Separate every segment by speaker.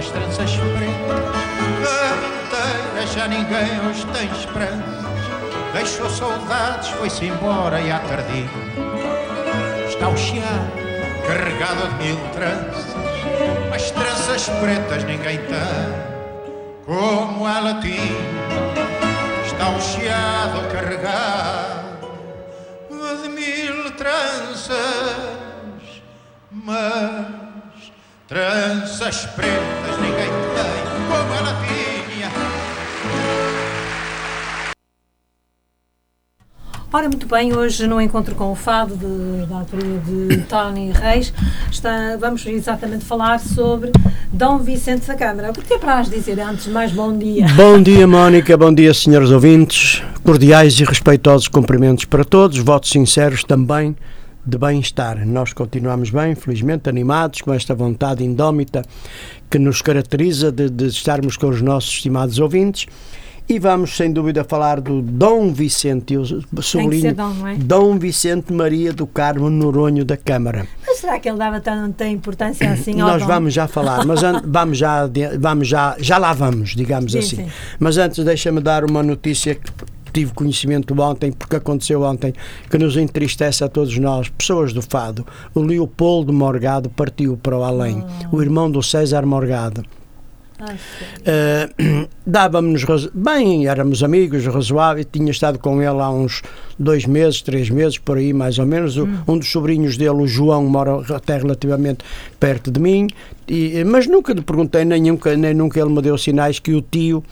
Speaker 1: das tranças pretas Da já ninguém hoje tem esperanças. Deixou saudades, foi-se embora e à tardia. Está o chiado carregado de mil tranças. As tranças pretas ninguém tem Como ela tinha está o chiado a carregar de mil tranças, mas tranças pretas ninguém tem como ela tinha.
Speaker 2: Ora, muito bem, hoje no encontro com o Fado, de, da autoria de Tony Reis, está, vamos exatamente falar sobre Dom Vicente da Câmara. O que tem para as dizer antes mais bom dia?
Speaker 3: Bom dia, Mónica, bom dia, senhores ouvintes. Cordiais e respeitosos cumprimentos para todos, votos sinceros também de bem-estar. Nós continuamos bem, felizmente, animados, com esta vontade indómita que nos caracteriza de, de estarmos com os nossos estimados ouvintes. E vamos, sem dúvida, falar do Dom Vicente, eu sublinho,
Speaker 2: Dom, é?
Speaker 3: Dom Vicente Maria do Carmo Noronho da Câmara.
Speaker 2: Mas será que ele dava tanta importância assim
Speaker 3: Nós vamos já falar, mas vamos já, vamos já, já lá vamos, digamos
Speaker 2: Sim,
Speaker 3: assim.
Speaker 2: sim.
Speaker 3: Mas antes deixa-me dar uma notícia que tive conhecimento ontem, porque aconteceu ontem, que nos entristece a todos nós, pessoas do Fado. O Leopoldo Morgado partiu para o além, o irmão do César Morgado. Uh, dávamos razo- bem, éramos amigos, razoável, tinha estado com ele há uns dois meses, três meses, por aí mais ou menos. O- Um dos sobrinhos dele, o João, mora até relativamente perto de mim, e- mas nunca lhe perguntei, nem nunca, nem nunca ele me deu sinais que o tio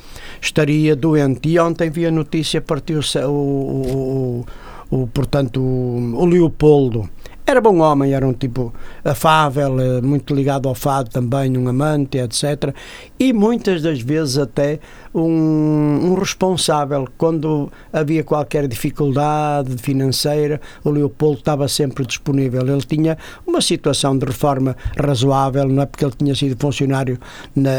Speaker 3: estaria doente. E ontem vi a notícia, partiu-se o, o, o, o, portanto, o Leopoldo. Era bom homem, era um tipo afável, eh, muito ligado ao fado também, um amante, etc. E muitas das vezes até um, um responsável. Quando havia qualquer dificuldade financeira, o Leopoldo estava sempre disponível. Ele tinha uma situação de reforma razoável, não é porque ele tinha sido funcionário na,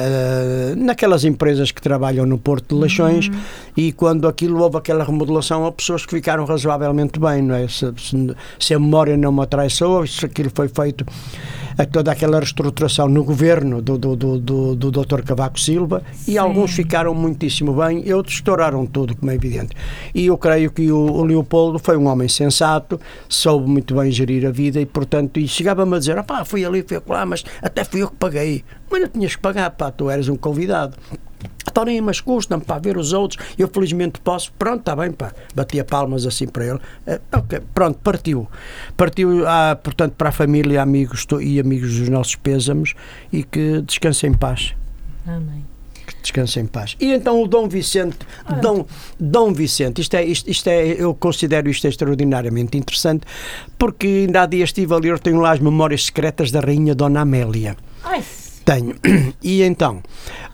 Speaker 3: naquelas empresas que trabalham no Porto de Leixões e quando aquilo houve aquela remodelação, houve pessoas que ficaram razoavelmente bem, não é? Se, se, se a memória não me atraiçoou, se aquilo foi feito a toda aquela reestruturação no governo do, do, do, do, do Dr. Cavaco Silva e alguns ficaram muitíssimo bem e outros estouraram tudo, como é evidente. E eu creio que o, o Leopoldo foi um homem sensato, soube muito bem gerir a vida e, portanto, e chegava-me a dizer: pá, fui ali, fui lá, mas até fui eu que paguei. Mas não tinhas que pagar, pá, tu eras um convidado. Então nem mas custa-me para ver os outros, eu felizmente posso, pronto, está bem, pá, batia palmas assim para ele, Eh, ok, pronto, partiu. Partiu, ah, portanto, para a família, amigos e amigos dos nossos pêsamos e que descansem em paz.
Speaker 2: Amém.
Speaker 3: Que descansem em paz. E então o Dom Vicente, Dom, Dom Vicente, isto é, isto, isto é, eu considero isto extraordinariamente interessante, porque ainda há dias estive ali, tenho lá as memórias secretas da Rainha Dona Amélia.
Speaker 2: Ai,
Speaker 3: Tenho. E então,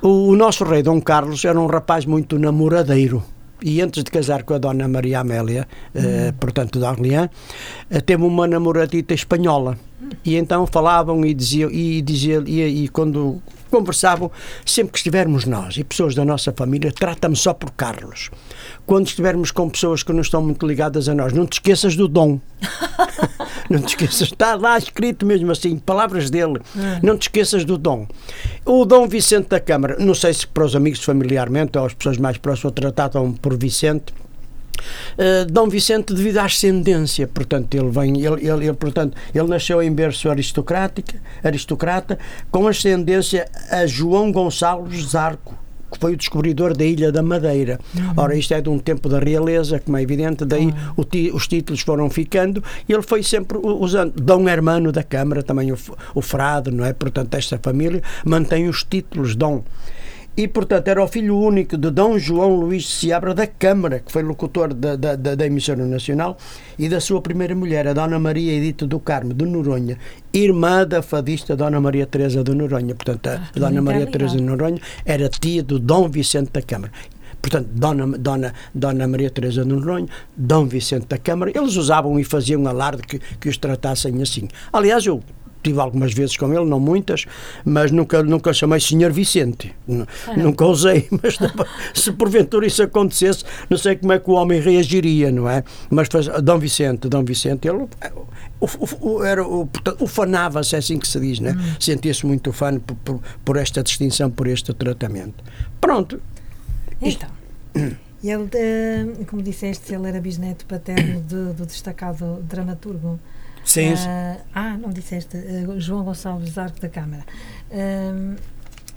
Speaker 3: o, o nosso rei Dom Carlos era um rapaz muito namoradeiro. E antes de casar com a Dona Maria Amélia, eh, portanto da Orleans, eh, teve uma namoradita espanhola. E então falavam e diziam, e, dizia, e, e quando conversavam, sempre que estivermos nós e pessoas da nossa família, trata-me só por Carlos. Quando estivermos com pessoas que não estão muito ligadas a nós, não te esqueças do Dom. não te esqueças, está lá escrito mesmo assim, palavras dele. Não te esqueças do Dom. O Dom Vicente da Câmara, não sei se para os amigos familiarmente ou as pessoas mais próximas o tratavam por Vicente. Uh, Dom Vicente devido à ascendência, portanto ele vem, ele, ele, ele, portanto ele nasceu em berço aristocrática, aristocrata, com ascendência a João Gonçalves Zarco, que foi o descobridor da Ilha da Madeira. Uhum. Ora, isto é de um tempo da realeza, como é evidente, daí uhum. ti, os títulos foram ficando e ele foi sempre usando. Dom Hermano da Câmara, também o, o frade, não é? Portanto, esta família mantém os títulos Dom e, portanto, era o filho único de Dom João Luís Seabra da Câmara, que foi locutor da, da, da, emissora nacional, e da sua primeira mulher, a Dona Maria Edita do Carmo de Noronha, irmã da fadista Dona Maria Teresa de Noronha. Portanto, a ah, Dona Maria Teresa de Noronha era tia do Dom Vicente da Câmara. Portanto, Dona, Dona, Dona Maria Teresa de Noronha, Dom Vicente da Câmara, eles usavam e faziam alarde que, que os tratassem assim. Aliás, eu tive algumas vezes com ele, não muitas, mas nunca, nunca chamei Senhor Vicente. Ah, nunca usei, mas se porventura isso acontecesse, não sei como é que o homem reagiria, não é? Mas faz, Dom Vicente, Dom Vicente, ele o, o, era, o, ufanava-se, é assim que se diz, né? Hum. Sentia-se muito fã por, por, por, esta distinção, por este tratamento. Pronto.
Speaker 2: Então. Ele, eh, como disseste, ele era bisneto paterno de, do destacado dramaturgo
Speaker 3: Sim.
Speaker 2: Uh, ah, não disseste, uh, João Gonçalves Arco da Câmara. Uh,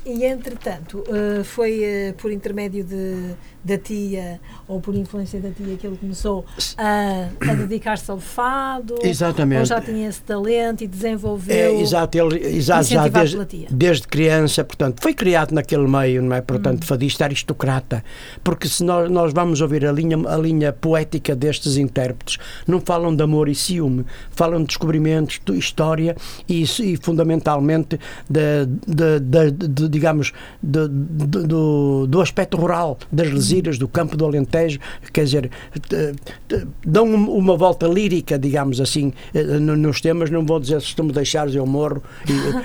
Speaker 2: e, entretanto, foi por intermédio de da tia ou por influência da tia que ele começou a, a dedicar-se ao fado
Speaker 3: exatamente.
Speaker 2: ou já tinha esse talento e desenvolveu é,
Speaker 3: exato, ele, exato já desde, desde criança portanto foi criado naquele meio não é? Portanto hum. fadista aristocrata. Porque se nós, nós vamos ouvir a linha a linha poética destes intérpretes não falam de amor e ciúme falam de descobrimentos de história e, e fundamentalmente de, de, de, de digamos do, do aspecto rural das Algeciras, do campo do Alentejo, quer dizer, dão uma volta lírica, digamos assim, eh, nos temas. Não vou dizer se tu me deixares eu morro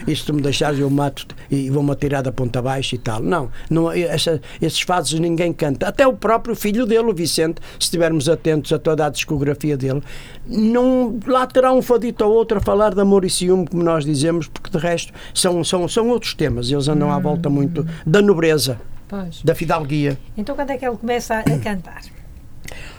Speaker 3: e, e se tu me deixares eu mato e vou-me atirar da ponta abaixo e tal. Não, não essa, esses fados ninguém canta. Até o próprio filho dele, o Vicente, se estivermos atentos a toda a discografia dele, não, lá terá um fadito ou outro a falar de amor e ciúme, como nós dizemos, porque de resto são, são, são outros temas. Eles andam à volta muito da nobreza. Pois. da fidalguia.
Speaker 2: Então quando é que ele começa a, a cantar?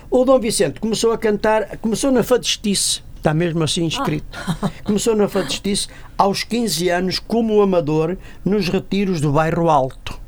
Speaker 3: O Dom Vicente começou a cantar, começou na fadistice, está mesmo assim escrito. Ah. Começou na fadistice aos 15 anos como amador nos retiros do bairro Alto.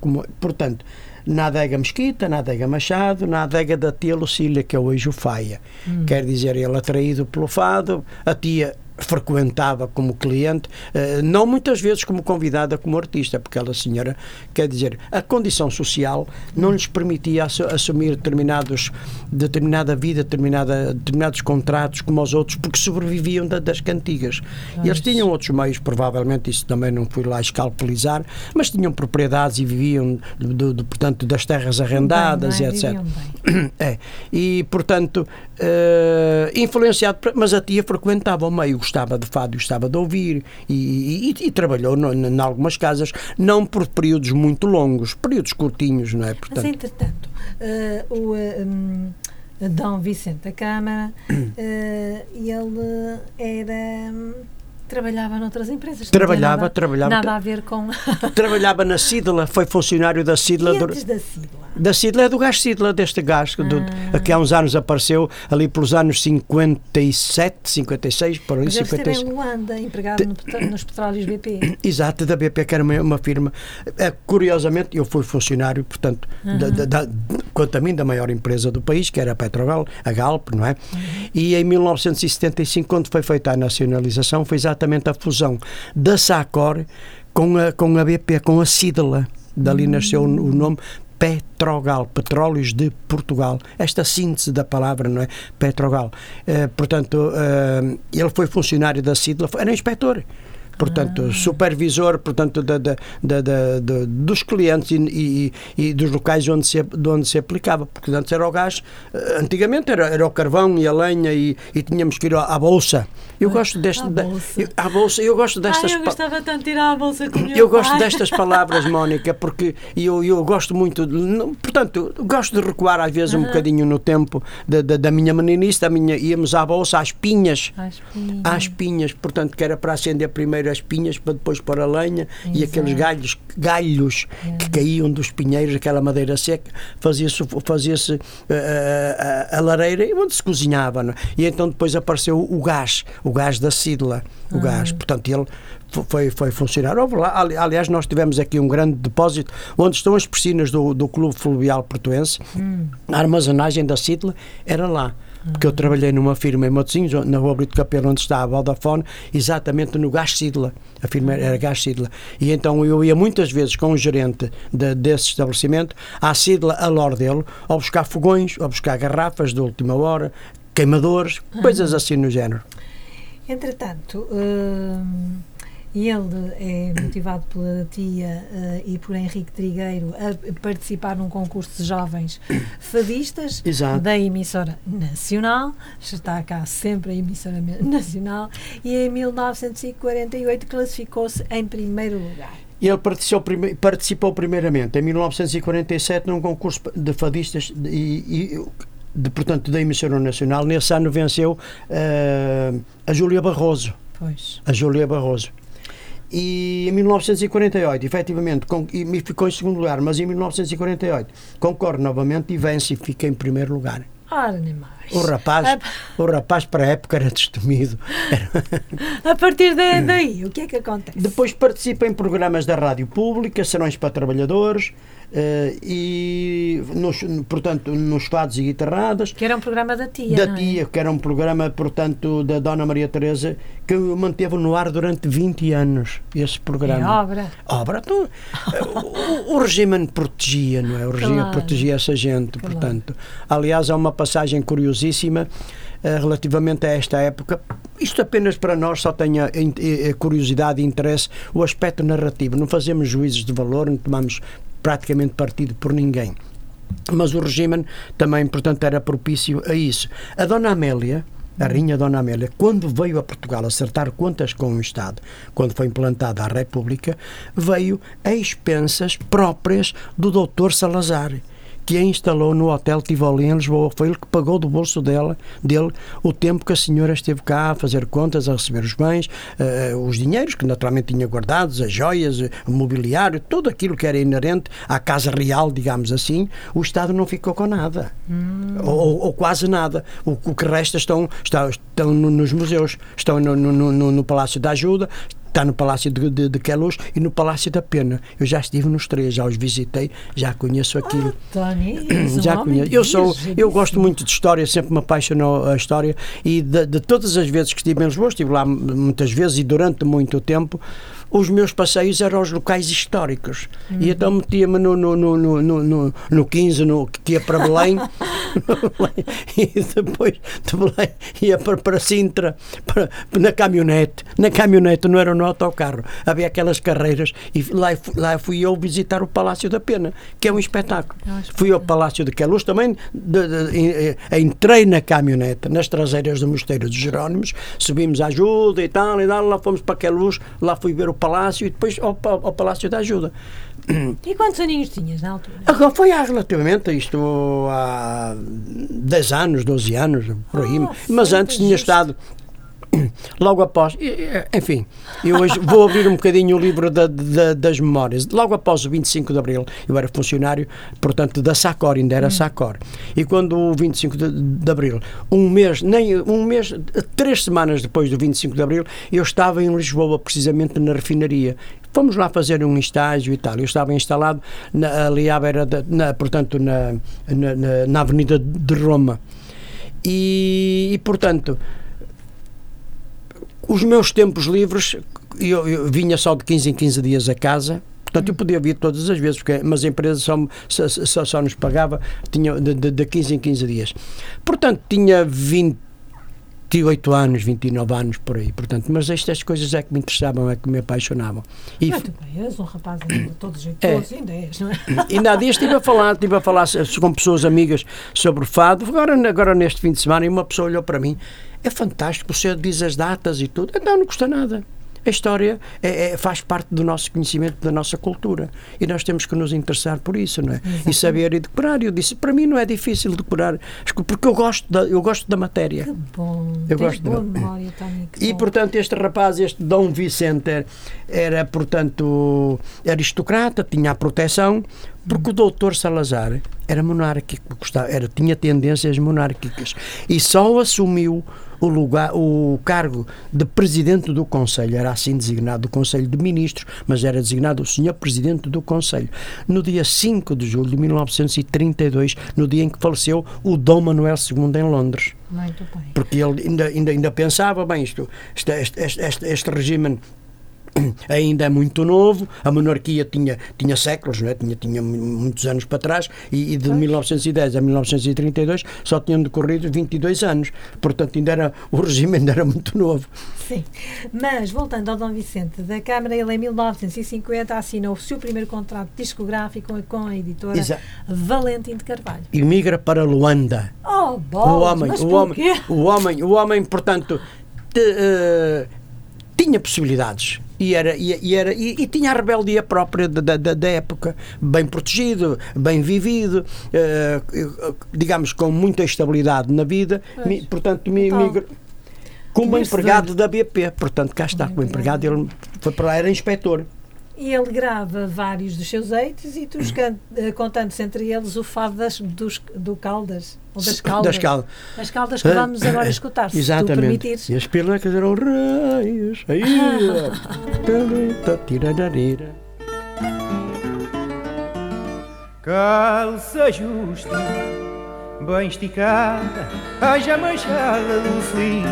Speaker 3: Como, portanto, na adega Mesquita, na adega Machado, na adega da tia Lucília, que é hoje o Faia. Hum. Quer dizer, ele atraído pelo fado, a tia frequentava como cliente, eh, não muitas vezes como convidada como artista, porque aquela senhora, quer dizer, a condição social não lhes permitia assumir determinados, determinada vida, determinada, determinados contratos como os outros, porque sobreviviam da, das cantigas. Eles tinham outros meios, provavelmente, isso também não fui lá escalpelizar, mas tinham propriedades e viviam, do, do portanto, das terras arrendadas bem, e etc. É. E, portanto, uh, influenciado, mas a tia frequentava o meio, gostava de fado, gostava de ouvir e, e, e trabalhou em algumas casas, não por períodos muito longos, períodos curtinhos, não é?
Speaker 2: Portanto, mas, entretanto, uh, o. Um, Dom Vicente da Câmara, uh, ele era Trabalhava noutras empresas.
Speaker 3: Trabalhava,
Speaker 2: nada,
Speaker 3: trabalhava.
Speaker 2: Nada a ver com.
Speaker 3: trabalhava na Sidla, foi funcionário da Sidla.
Speaker 2: E antes da Sidla?
Speaker 3: Da Sidla é do gás Sidla, deste gás, ah. do, que há uns anos apareceu, ali pelos anos 57, 56, por
Speaker 2: aí, 56. em Luanda, empregado no, nos petróleos BP.
Speaker 3: Exato, da BP, que era uma, uma firma. É, curiosamente, eu fui funcionário, portanto, da, da, da, quanto a mim, da maior empresa do país, que era a Petrogal, a Galp, não é? Uhum. E em 1975, quando foi feita a nacionalização, foi exatamente a fusão da SACOR com a, com a BP, com a Cidla. Dali hum. nasceu o nome Petrogal, Petróleos de Portugal. Esta síntese da palavra, não é? Petrogal. Uh, portanto, uh, ele foi funcionário da Cidla, era inspetor portanto, ah. supervisor portanto, da, da, da, da, dos clientes e, e, e, dos locais onde se, onde se aplicava, porque antes era o gás, eh, antigamente era, era o carvão e a lenha e, e tínhamos que ir à, bolsa. Eu gosto deste, à bolsa. Eu, à bolsa, eu gosto destas.
Speaker 2: Ah, eu gostava tanto de ir à bolsa com
Speaker 3: Eu gosto destas palavras, Mónica, porque eu, eu gosto muito, de, portanto, gosto de recuar às vezes uh -huh. um bocadinho no tempo da, da, da, minha meninice, da minha, íamos à bolsa às pinhas,
Speaker 2: às pinhas,
Speaker 3: às pinhas, portanto, que era para acender primeiro as pinhas para depois pôr a lenha e
Speaker 2: Exato.
Speaker 3: aqueles galhos, galhos que caíam dos pinheiros, aquela madeira seca, fazia-se fazia a, a, a lareira e onde se cozinhava. não é? E então depois apareceu o gás, o gás da Sidla, o gás. Portanto, ele fo- foi, foi funcionar. Houve lá, ali- aliás, nós tivemos aqui um grande depósito onde estão as piscinas do, do Clube Fluvial Portuense. A armazenagem da Sidla era lá. Porque eu trabalhei numa firma em Matosinhos, na Rua Brito Capelo, onde está a Vodafone, exatamente no Gás Sidla. A firma era Gás Sidla. E então eu ia muitas vezes com o gerente de- desse estabelecimento à Sidla, a Lordelo, ao buscar fogões, ao buscar garrafas de última hora, queimadores, coisas assim no género.
Speaker 2: Entretanto, hum, ele é motivado pela tia eh, e por Henrique Trigueiro a participar num concurso de jovens fadistas
Speaker 3: Exato.
Speaker 2: da emissora nacional. Está cá sempre a emissora nacional. E em 1948 classificou-se em primeiro lugar.
Speaker 3: E ele participou, prime- participou primeiramente em 1947 num concurso de fadistas de- e, e- de, portanto, da emissora nacional. Nesse ano venceu eh, a Júlia Barroso.
Speaker 2: Pois.
Speaker 3: a Júlia Barroso. E em 1948, efetivamente, com, e ficou em segundo lugar, mas em 1948 concorre novamente e vence e fica em primeiro lugar.
Speaker 2: Ora, nem mais.
Speaker 3: O rapaz,
Speaker 2: A,
Speaker 3: o rapaz para a época era destemido.
Speaker 2: a partir de- daí, o que é que acontece?
Speaker 3: Depois participa em programas da rádio pública, serões para trabalhadores eh, e, nos, portanto, nos fados e guitarradas.
Speaker 2: Que era um programa da tia.
Speaker 3: da
Speaker 2: é?
Speaker 3: tia, que era um programa, portanto, da Dona Maria Teresa, que manteve no ar durante 20 anos, esse
Speaker 2: É
Speaker 3: programa.
Speaker 2: obra.
Speaker 3: obra. Então, o, o regime protegia, não é? O regime
Speaker 2: Claro.
Speaker 3: protegia essa gente,
Speaker 2: Claro.
Speaker 3: portanto. Aliás, há uma passagem curiosíssima eh, relativamente a esta época. Isto apenas para nós só tem a, eh, curiosidade e interesse o aspecto narrativo. Não fazemos juízos de valor, não tomamos praticamente partido por ninguém. Mas o regime também, portanto, era propício a isso. A Dona Amélia, a Rainha Dona Amélia, quando veio a Portugal acertar contas com o Estado, quando foi implantada a República, veio a expensas próprias do Dr. Salazar, que a instalou no Hotel Tivoli em Lisboa. Foi ele que pagou do bolso dela, dele o tempo que a senhora esteve cá a fazer contas, a receber os bens, eh, os dinheiros que naturalmente tinha guardados, as joias, eh, o mobiliário, tudo aquilo que era inerente à Casa Real, digamos assim, o Estado não ficou com nada. Ou, ou- ou quase nada. O, o que resta estão, estão no- nos museus, estão no, no- no- no Palácio da Ajuda, está no Palácio de, de, de Queluz e no Palácio da Pena. Eu já estive nos três, já os visitei, já conheço aquilo.
Speaker 2: Tony, és um
Speaker 3: Já conheço. Eu sou, eu gosto muito de história, sempre me apaixonou a história e de, de todas as vezes que estive em Lisboa, estive lá muitas vezes e durante muito tempo, os meus passeios eram aos locais históricos. E então metia-me no, no, no, no, no, no, no 15, no, que ia para Belém, e depois de Belém ia para, para Sintra, para, na caminhonete. Na caminhonete, não era no autocarro. Havia aquelas carreiras e lá, lá fui eu visitar o Palácio da Pena, que é um espetáculo.
Speaker 2: É um
Speaker 3: Fui ao Palácio de Queluz também, de- de- en- eh, entrei na caminhonete, nas traseiras do Mosteiro dos Jerónimos, subimos a ajuda e tal, e tal, lá fomos para Queluz, lá fui ver o Palácio e depois ao, ao Palácio da Ajuda.
Speaker 2: E quantos aninhos tinhas na altura?
Speaker 3: Agora foi há relativamente isto há 10 anos, 12 anos, por aí.
Speaker 2: Ah,
Speaker 3: Mas antes tinha
Speaker 2: justo.
Speaker 3: estado. Logo após, enfim, eu hoje vou abrir um bocadinho o livro da- da- das memórias. Logo após o 25 de Abril, eu era funcionário, portanto, da SACOR, ainda era SACOR. E quando o 25 de, de Abril, um mês, nem um mês, três semanas depois do 25 de Abril, eu estava em Lisboa, precisamente na refinaria. Fomos lá fazer um estágio e tal. Eu estava instalado na, ali à beira, da, na, portanto, na, na, na- na Avenida de Roma. E, e, portanto, os meus tempos livres, eu, eu vinha só de 15 em 15 dias a casa. Portanto, eu podia vir todas as vezes, porque, mas a empresa só, só, só, nos pagava tinha, de, de, de 15 em 15 dias. Portanto, tinha 28 anos, 29 anos por aí. Portanto, mas estas coisas é que me interessavam, é que me apaixonavam. E,
Speaker 2: Muito bem, és um rapaz ainda todo jeitoso, ainda és, não é?
Speaker 3: Ainda há dias estive a falar, estive a falar com pessoas amigas sobre fado. Agora, agora neste fim de semana, e uma pessoa olhou para mim: é fantástico, você diz as datas e tudo. Então não custa nada. A história é, é- faz parte do nosso conhecimento, da nossa cultura. E nós temos que nos interessar por isso, não é? E saber e decorar. Eu disse, para mim não é difícil decorar, porque eu gosto da, eu gosto da matéria.
Speaker 2: Que bom.
Speaker 3: Eu
Speaker 2: Tens
Speaker 3: gosto
Speaker 2: boa memória, Tânia. que
Speaker 3: E,
Speaker 2: bom.
Speaker 3: portanto, este rapaz, este Dom Vicente, era- portanto, aristocrata, tinha a proteção, porque o doutor Salazar era monárquico, era, tinha tendências monárquicas. E só assumiu o, lugar, o cargo de presidente do Conselho, era assim designado do Conselho de Ministros, mas era designado o senhor presidente do Conselho, no dia 5 de julho de 1932, no dia em que faleceu o Dom Manuel II em Londres.
Speaker 2: Muito bem.
Speaker 3: porque ele ainda, ainda, ainda pensava, bem, isto, este, este, este, este regime ainda é muito novo, a monarquia tinha, tinha séculos, não é? tinha, tinha mu- muitos anos para trás, e, e de 1910 a 1932 só tinham decorrido 22 anos, portanto ainda era, o regime ainda era muito novo.
Speaker 2: Sim. Mas, voltando ao Dom Vicente, da Câmara, ele em 1950 assinou o seu primeiro contrato discográfico com a editora
Speaker 3: Exa-
Speaker 2: Valentim de Carvalho.
Speaker 3: E migra para Luanda.
Speaker 2: Oh,
Speaker 3: O
Speaker 2: bolas,
Speaker 3: homem,
Speaker 2: mas
Speaker 3: o homem, o homem, o homem, portanto, te- eh, tinha possibilidades e era e, e era e, e tinha a rebeldia própria da, da, da época, bem protegido, bem vivido, eh, digamos com muita estabilidade na vida, mi- portanto, mi,
Speaker 2: Então,
Speaker 3: como empregado da BP, portanto, cá está, como empregado, ele foi para lá, era inspetor.
Speaker 2: E ele grava vários dos seus êxitos e tu eh, contando-se entre eles o fado das, dos, do Caldas. Ou das Caldas.
Speaker 3: Das Caldas.
Speaker 2: As Caldas que vamos agora escutar, se tu
Speaker 3: Exatamente.
Speaker 2: permitires.
Speaker 3: E as pelecas eram raios. Aí, tirararira.
Speaker 4: Calça justa, bem esticada, haja manchada do selim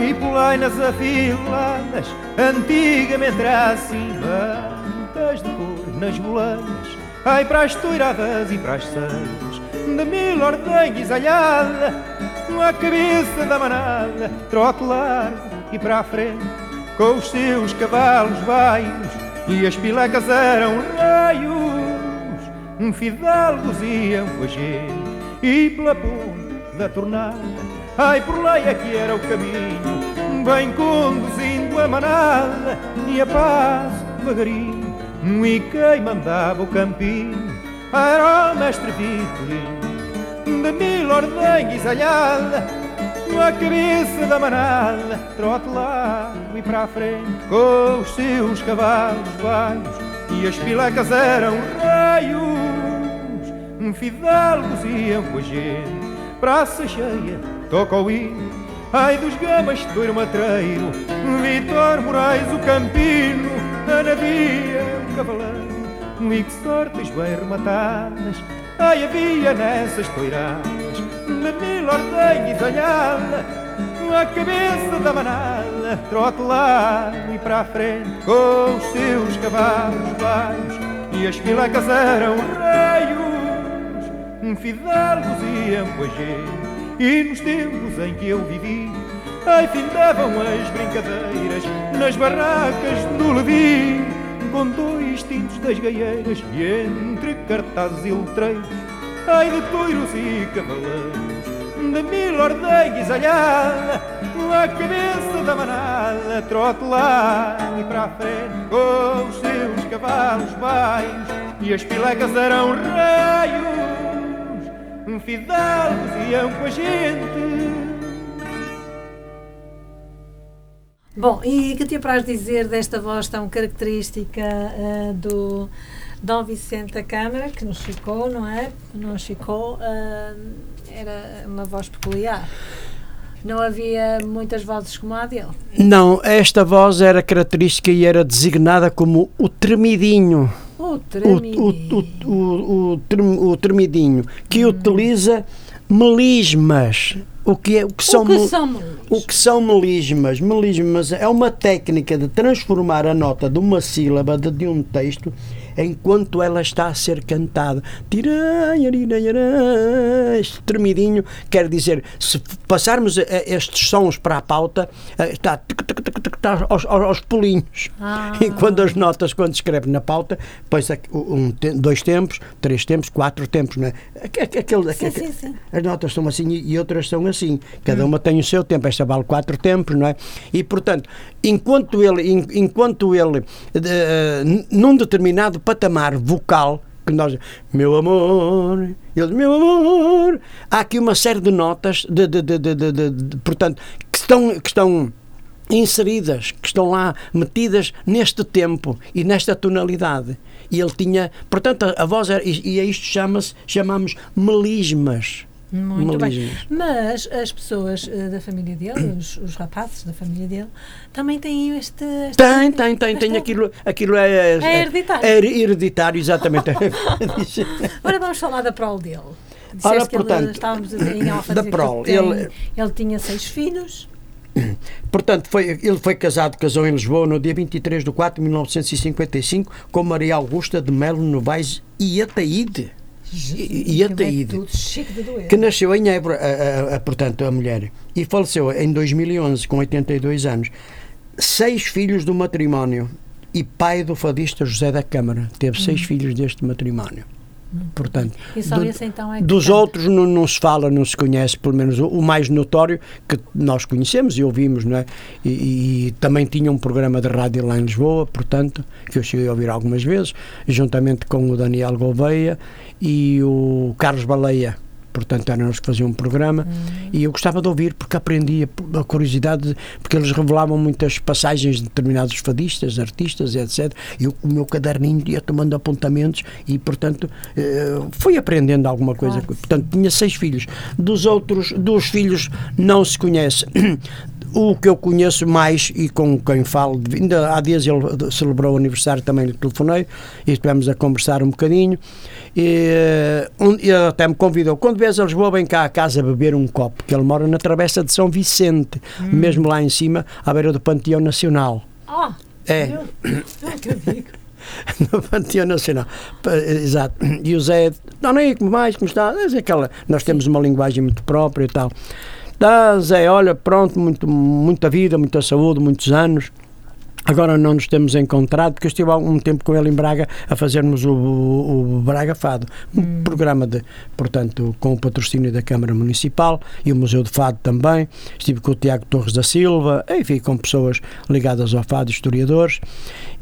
Speaker 4: e polainas afiladas, antigamente era assim, mantas de cor nas boleias, ai para as toiradas e para as seias, de mil ordenhas alhada, a cabeça da manada, trote largo e para a frente, com os seus cavalos baixos, e as pilecas eram raios um fidalgos iam a gente e pela ponte da tornada ai por lá é que era o caminho bem conduzindo a manada e a passo devagarinho e quem mandava o campinho era o mestre Vitorino de mil ordenhas alhada a cabeça da manada trote lá e para a frente com os seus cavalos baixos e as pilecas eram raios, fidalgos iam com a gente, praça cheia, toca o hino, ai dos gamas do irmatreiro, Vitor Moraes o campino, Anadia o cavaleiro, e que sortes bem rematadas, ai havia nessas toiradas, de mil ordenhas alhada, a cabeça da manada trote lá e para a frente com os seus cavalos baixos e as pilecas eram raios fidalgos iam com a gente e nos tempos em que eu vivi ai findavam as brincadeiras nas barracas do Levi com dois tintos das gaieiras e entre cartazes e letreiros ai de toiros e cavaleiros de mil ordenhas alhada, a cabeça da manada, trote lá e para a frente, com os seus cavalos baixos, e as pilecas eram raios, fidalgos iam com a gente.
Speaker 2: Bom, e que te apraz dizer desta voz tão característica eh, do Dom Vicente da Câmara, que nos ficou, não é? Nos ficou, eh, era uma voz peculiar. Não havia muitas vozes como a dele.
Speaker 3: Não, esta voz era característica e era designada como o tremidinho.
Speaker 2: O
Speaker 3: O, o,
Speaker 2: tremidinho.
Speaker 3: o, o, o, trem- o tremidinho, que utiliza melismas. O que, é, o que são,
Speaker 2: o que são
Speaker 3: o que são melismas? Melismas é uma técnica de transformar a nota de uma sílaba de, de um texto enquanto ela está a ser cantada. Este tremidinho quer dizer, se passarmos estes sons para a pauta, está, aos, pulinhos.
Speaker 2: Ah.
Speaker 3: Enquanto as notas, quando escreve na pauta, põe um, dois tempos, três tempos, quatro tempos. Não é? Aque- aque- Aquele. As notas são assim e e outras são assim. Cada uma tem o seu tempo. Esta vale quatro tempos, não é? E, portanto, enquanto ele, en- enquanto ele num determinado patamar vocal, que nós, meu amor, ele, meu amor, há aqui uma série de notas, de, de, de, portanto, que estão, que estão inseridas, que estão lá metidas neste tempo e nesta tonalidade. E ele tinha, portanto, a, a voz era, e, e a isto chama-se, chamamos melismas.
Speaker 2: Muito bem. Mas as pessoas eh, da família dele, os, os rapazes da família dele, também têm este. este
Speaker 3: Tem, tem, tem, tem aquilo, aquilo é,
Speaker 2: É hereditário.
Speaker 3: É hereditário, exatamente.
Speaker 2: Agora vamos falar da prole dele.
Speaker 3: Ora,
Speaker 2: Disseste que ele,
Speaker 3: portanto,
Speaker 2: estávamos em off a
Speaker 3: da
Speaker 2: que
Speaker 3: prole,
Speaker 2: tem-
Speaker 3: ele-
Speaker 2: ele tinha seis filhos.
Speaker 3: Portanto, foi, ele foi casado, casou em Lisboa no dia 23 de 4 de 1955 com Maria Augusta de Melo Novaes e Ataíde. E, e Ataíde. que nasceu em Évora, a- a- a- portanto, a mulher, e faleceu em 2011, com 82 anos. Seis filhos do matrimónio e pai do fadista José da Câmara. Teve seis filhos deste matrimónio. Portanto, do-
Speaker 2: esse então é
Speaker 3: dos
Speaker 2: canta.
Speaker 3: outros não, não se fala, não se conhece, pelo menos o, o mais notório que nós conhecemos e ouvimos, não é? E, e- e também tinha um programa de rádio lá em Lisboa, portanto, que eu cheguei a ouvir algumas vezes, juntamente com o Daniel Gouveia e o Carlos Baleia. Portanto, eram eles que faziam um programa e eu gostava de ouvir porque aprendia a curiosidade, porque eles revelavam muitas passagens de determinados fadistas, artistas, etc. E eu, com o meu caderninho ia tomando apontamentos e, portanto, eh, fui aprendendo alguma coisa.
Speaker 2: Claro.
Speaker 3: Portanto, tinha seis filhos. Dos outros, dos filhos não se conhece. O que eu conheço mais e com quem falo, ainda há dias ele celebrou o aniversário, também lhe telefonei e estivemos a conversar um bocadinho. E, eh, um, ele até me convidou, quando vês a Lisboa, vem cá à casa beber um copo, porque ele mora na Travessa de São Vicente, mesmo lá em cima, à beira do Panteão Nacional.
Speaker 2: Ah!
Speaker 3: É.
Speaker 2: viu? É que eu
Speaker 3: no Panteão Nacional. Pa- Exato. E o Zé, não, nem como mais, como está? É aquela, nós temos uma linguagem muito própria e tal. Tá, Zé, olha, pronto, muito, muita vida, muita saúde, muitos anos. Agora não nos temos encontrado, porque eu estive há um tempo com ele em Braga a fazermos o, o, o Braga Fado, um programa de, portanto, com o patrocínio da Câmara Municipal e o Museu de Fado também. Estive com o Tiago Torres da Silva, enfim, com pessoas ligadas ao Fado, historiadores,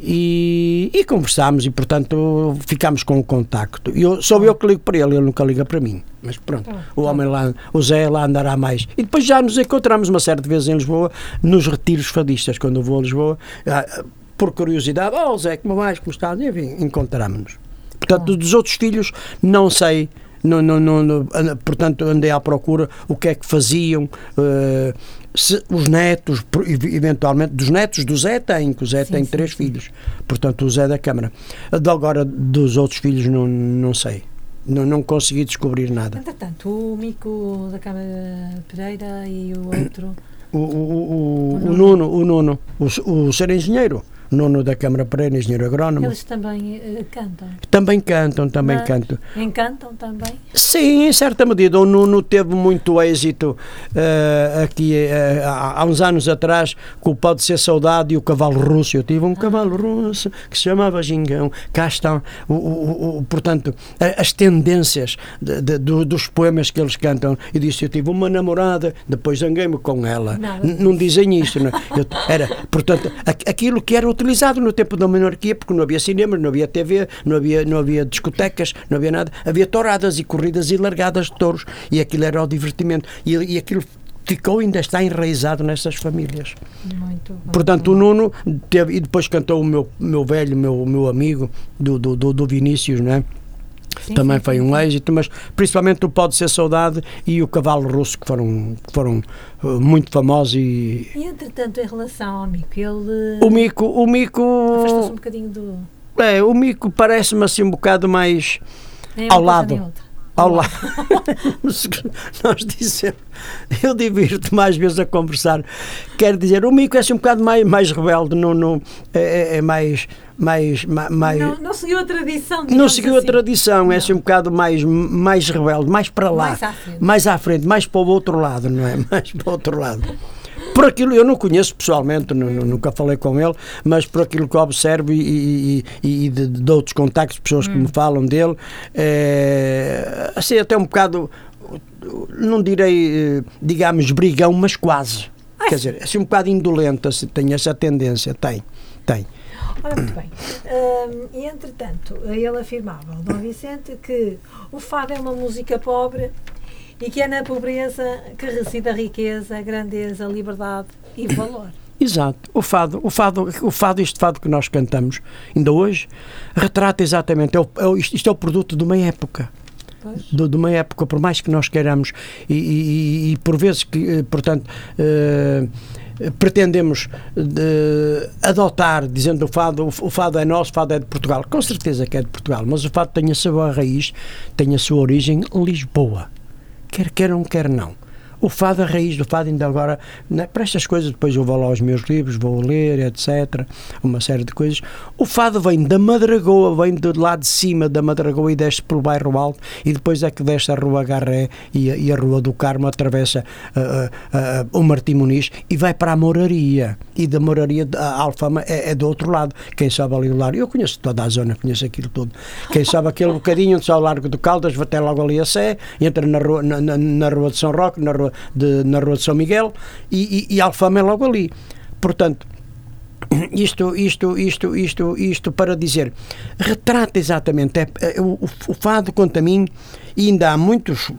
Speaker 3: e, e conversámos e, portanto, ficámos com o contacto. E Eu, sou eu que ligo para ele, ele nunca liga para mim. Mas pronto,
Speaker 2: Tá,
Speaker 3: o homem lá, o Zé lá andará mais. E depois já nos encontramos uma certa vez em Lisboa, nos retiros fadistas, quando eu vou a Lisboa, ah, por curiosidade, oh Zé, como vais, como estás? Enfim, encontramos-nos. Portanto, dos outros filhos, não sei. Não, não, não, anda- portanto, andei à procura o que é que faziam. eh, se os netos, eventualmente, dos netos do Zé tem, que o Zé
Speaker 2: Sim,
Speaker 3: tem
Speaker 2: sim,
Speaker 3: três filhos. Portanto, o Zé da Câmara. De agora, dos outros filhos, não, não sei. Não, não consegui descobrir nada.
Speaker 2: Entretanto, o Mico da Câmara Pereira e o outro.
Speaker 3: O, o, o, o, o Nuno, o Nuno, o, o ser engenheiro, Nuno da Câmara Pereira, engenheiro agrónomo,
Speaker 2: Eles também eh, cantam.
Speaker 3: também cantam, também
Speaker 2: Mas
Speaker 3: cantam.
Speaker 2: Encantam também.
Speaker 3: Sim, em certa medida. O Nuno teve muito êxito eh, aqui eh, há, uns anos atrás com o Pode Ser Saudade e o Cavalo Russo. Eu tive um cavalo russo que se chamava Gingão. Cá estão, o, o- o- portanto, as tendências de- de- do- dos poemas que eles cantam. Eu disse: Eu tive uma namorada, depois zanguei-me com ela.
Speaker 2: Nada
Speaker 3: N- Não dizem isso, não é? Eu- era, portanto, aquilo que era utilizado no tempo da monarquia, porque não havia cinemas, não havia TV, não havia, não havia discotecas, não havia nada, havia touradas e corridas e largadas de touros, e aquilo era o divertimento, e, e aquilo ficou, ainda está enraizado nessas famílias.
Speaker 2: Muito bom.
Speaker 3: Portanto, o Nuno teve, e depois cantou o meu, meu velho, meu, meu amigo, do, do, do, do Vinícius, não é?
Speaker 2: Sim,
Speaker 3: também
Speaker 2: sim,
Speaker 3: foi um êxito, mas principalmente o Pode Ser Saudade e o Cavalo Russo, que foram, que foram eh, muito famosos e...
Speaker 2: E entretanto, em relação ao Mico, ele
Speaker 3: O Mico, o
Speaker 2: afastou-se um
Speaker 3: Mico,
Speaker 2: bocadinho do.
Speaker 3: é, o Mico parece-me assim um bocado mais
Speaker 2: Nem
Speaker 3: Ao lado. Ao lado. Nós dizemos, eu divirto mais vezes a conversar. Quer dizer, o Mico é assim um bocado mais, mais rebelde, não, não, é, é mais. mais, mais
Speaker 2: não, não seguiu a tradição.
Speaker 3: Não seguiu assim. a tradição, não. é assim um bocado mais, mais rebelde, mais para lá.
Speaker 2: Mais à frente.
Speaker 3: Mais à frente, mais para o outro lado, não é? Mais para o outro lado. Por aquilo, eu não conheço pessoalmente, nunca falei com ele, mas por aquilo que observo e, e, e de, de, outros contactos, pessoas hum. que me falam dele, é, assim, até um bocado, não direi, eh, digamos, brigão, mas quase. Ai. Quer dizer, assim, um bocado indolente, assim, tem essa tendência, tem, tem.
Speaker 2: Ora, muito bem. Um, e, entretanto, ele afirmava, o Dom Vicente, que o fado é uma música pobre e que é na pobreza que reside a riqueza, a grandeza, a liberdade e o valor.
Speaker 3: Exato. O fado, o fado, o fado, este fado que nós cantamos ainda hoje, retrata exatamente, é o, é, isto é o produto de uma época. De, de, uma época, por mais que nós queiramos, e, e, e por vezes que, eh, portanto, uh, pretendemos de, adotar, dizendo o fado, o fado é nosso, o fado é de Portugal. Com certeza que é de Portugal, mas o fado tem a sua raiz, tem a sua origem em Lisboa quer queiram, quer não o fado, a raiz do fado, ainda agora, né, para estas coisas, depois eu vou lá aos meus livros, vou ler, etc. Uma série de coisas. O fado vem da Madragoa, vem do lado de cima da Madragoa e desce pelo bairro Alto, e depois é que desce a Rua Garré e, a, e a Rua do Carmo, atravessa uh, uh, uh, o Martim Muniz e vai para a Moraria. E da Moraria, a Alfama é, é do outro lado. Quem sabe ali o largo, eu conheço toda a zona, conheço aquilo tudo. Quem sabe aquele bocadinho onde está o Largo do Caldas, vai até logo ali a Sé, entra na rua, na, na, na rua de São Roque, na rua de, na Rua de São Miguel e, e, e Alfama é logo ali. Portanto, isto, isto, isto, isto, isto para dizer, retrata exatamente, é, é o, o, fado conta a mim, e ainda há muitos,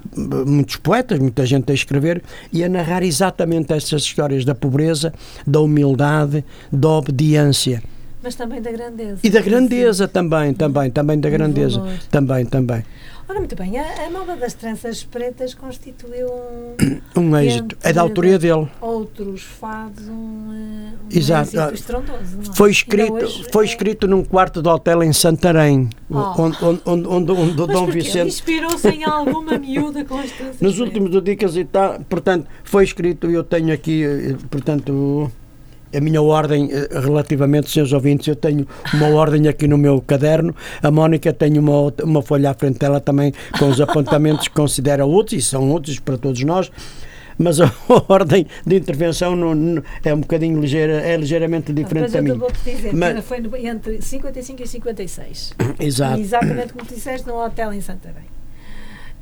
Speaker 3: muitos poetas, muita gente a escrever, e a narrar exatamente essas histórias da pobreza, da humildade, da obediência.
Speaker 2: Mas também da grandeza.
Speaker 3: E da grandeza também, também, também da grandeza. Também, também.
Speaker 2: Ora, muito bem, a, a moda das tranças pretas constituiu um,
Speaker 3: um êxito. É da autoria dele.
Speaker 2: Outros fados, um, um
Speaker 3: Exato.
Speaker 2: ah, estrondoso. É?
Speaker 3: Foi escrito, foi é... escrito num quarto de hotel em Santarém, oh. onde, onde, onde, onde, o Dom Vicente.
Speaker 2: inspirou-se em alguma miúda com as tranças
Speaker 3: Nos últimos dicas e tal, portanto, foi escrito, eu tenho aqui, eh, portanto a minha ordem eh, relativamente, senhores ouvintes, eu tenho uma ordem aqui no meu caderno, a Mónica tem uma, uma folha à frente dela também com os apontamentos que considera úteis, e são úteis para todos nós, mas a ordem de intervenção não, não, é um bocadinho ligeira, é ligeiramente diferente da minha.
Speaker 2: Vou dizer, mas, foi entre 55 e 56.
Speaker 3: Exato.
Speaker 2: E exatamente como disseste, no hotel em Santarém.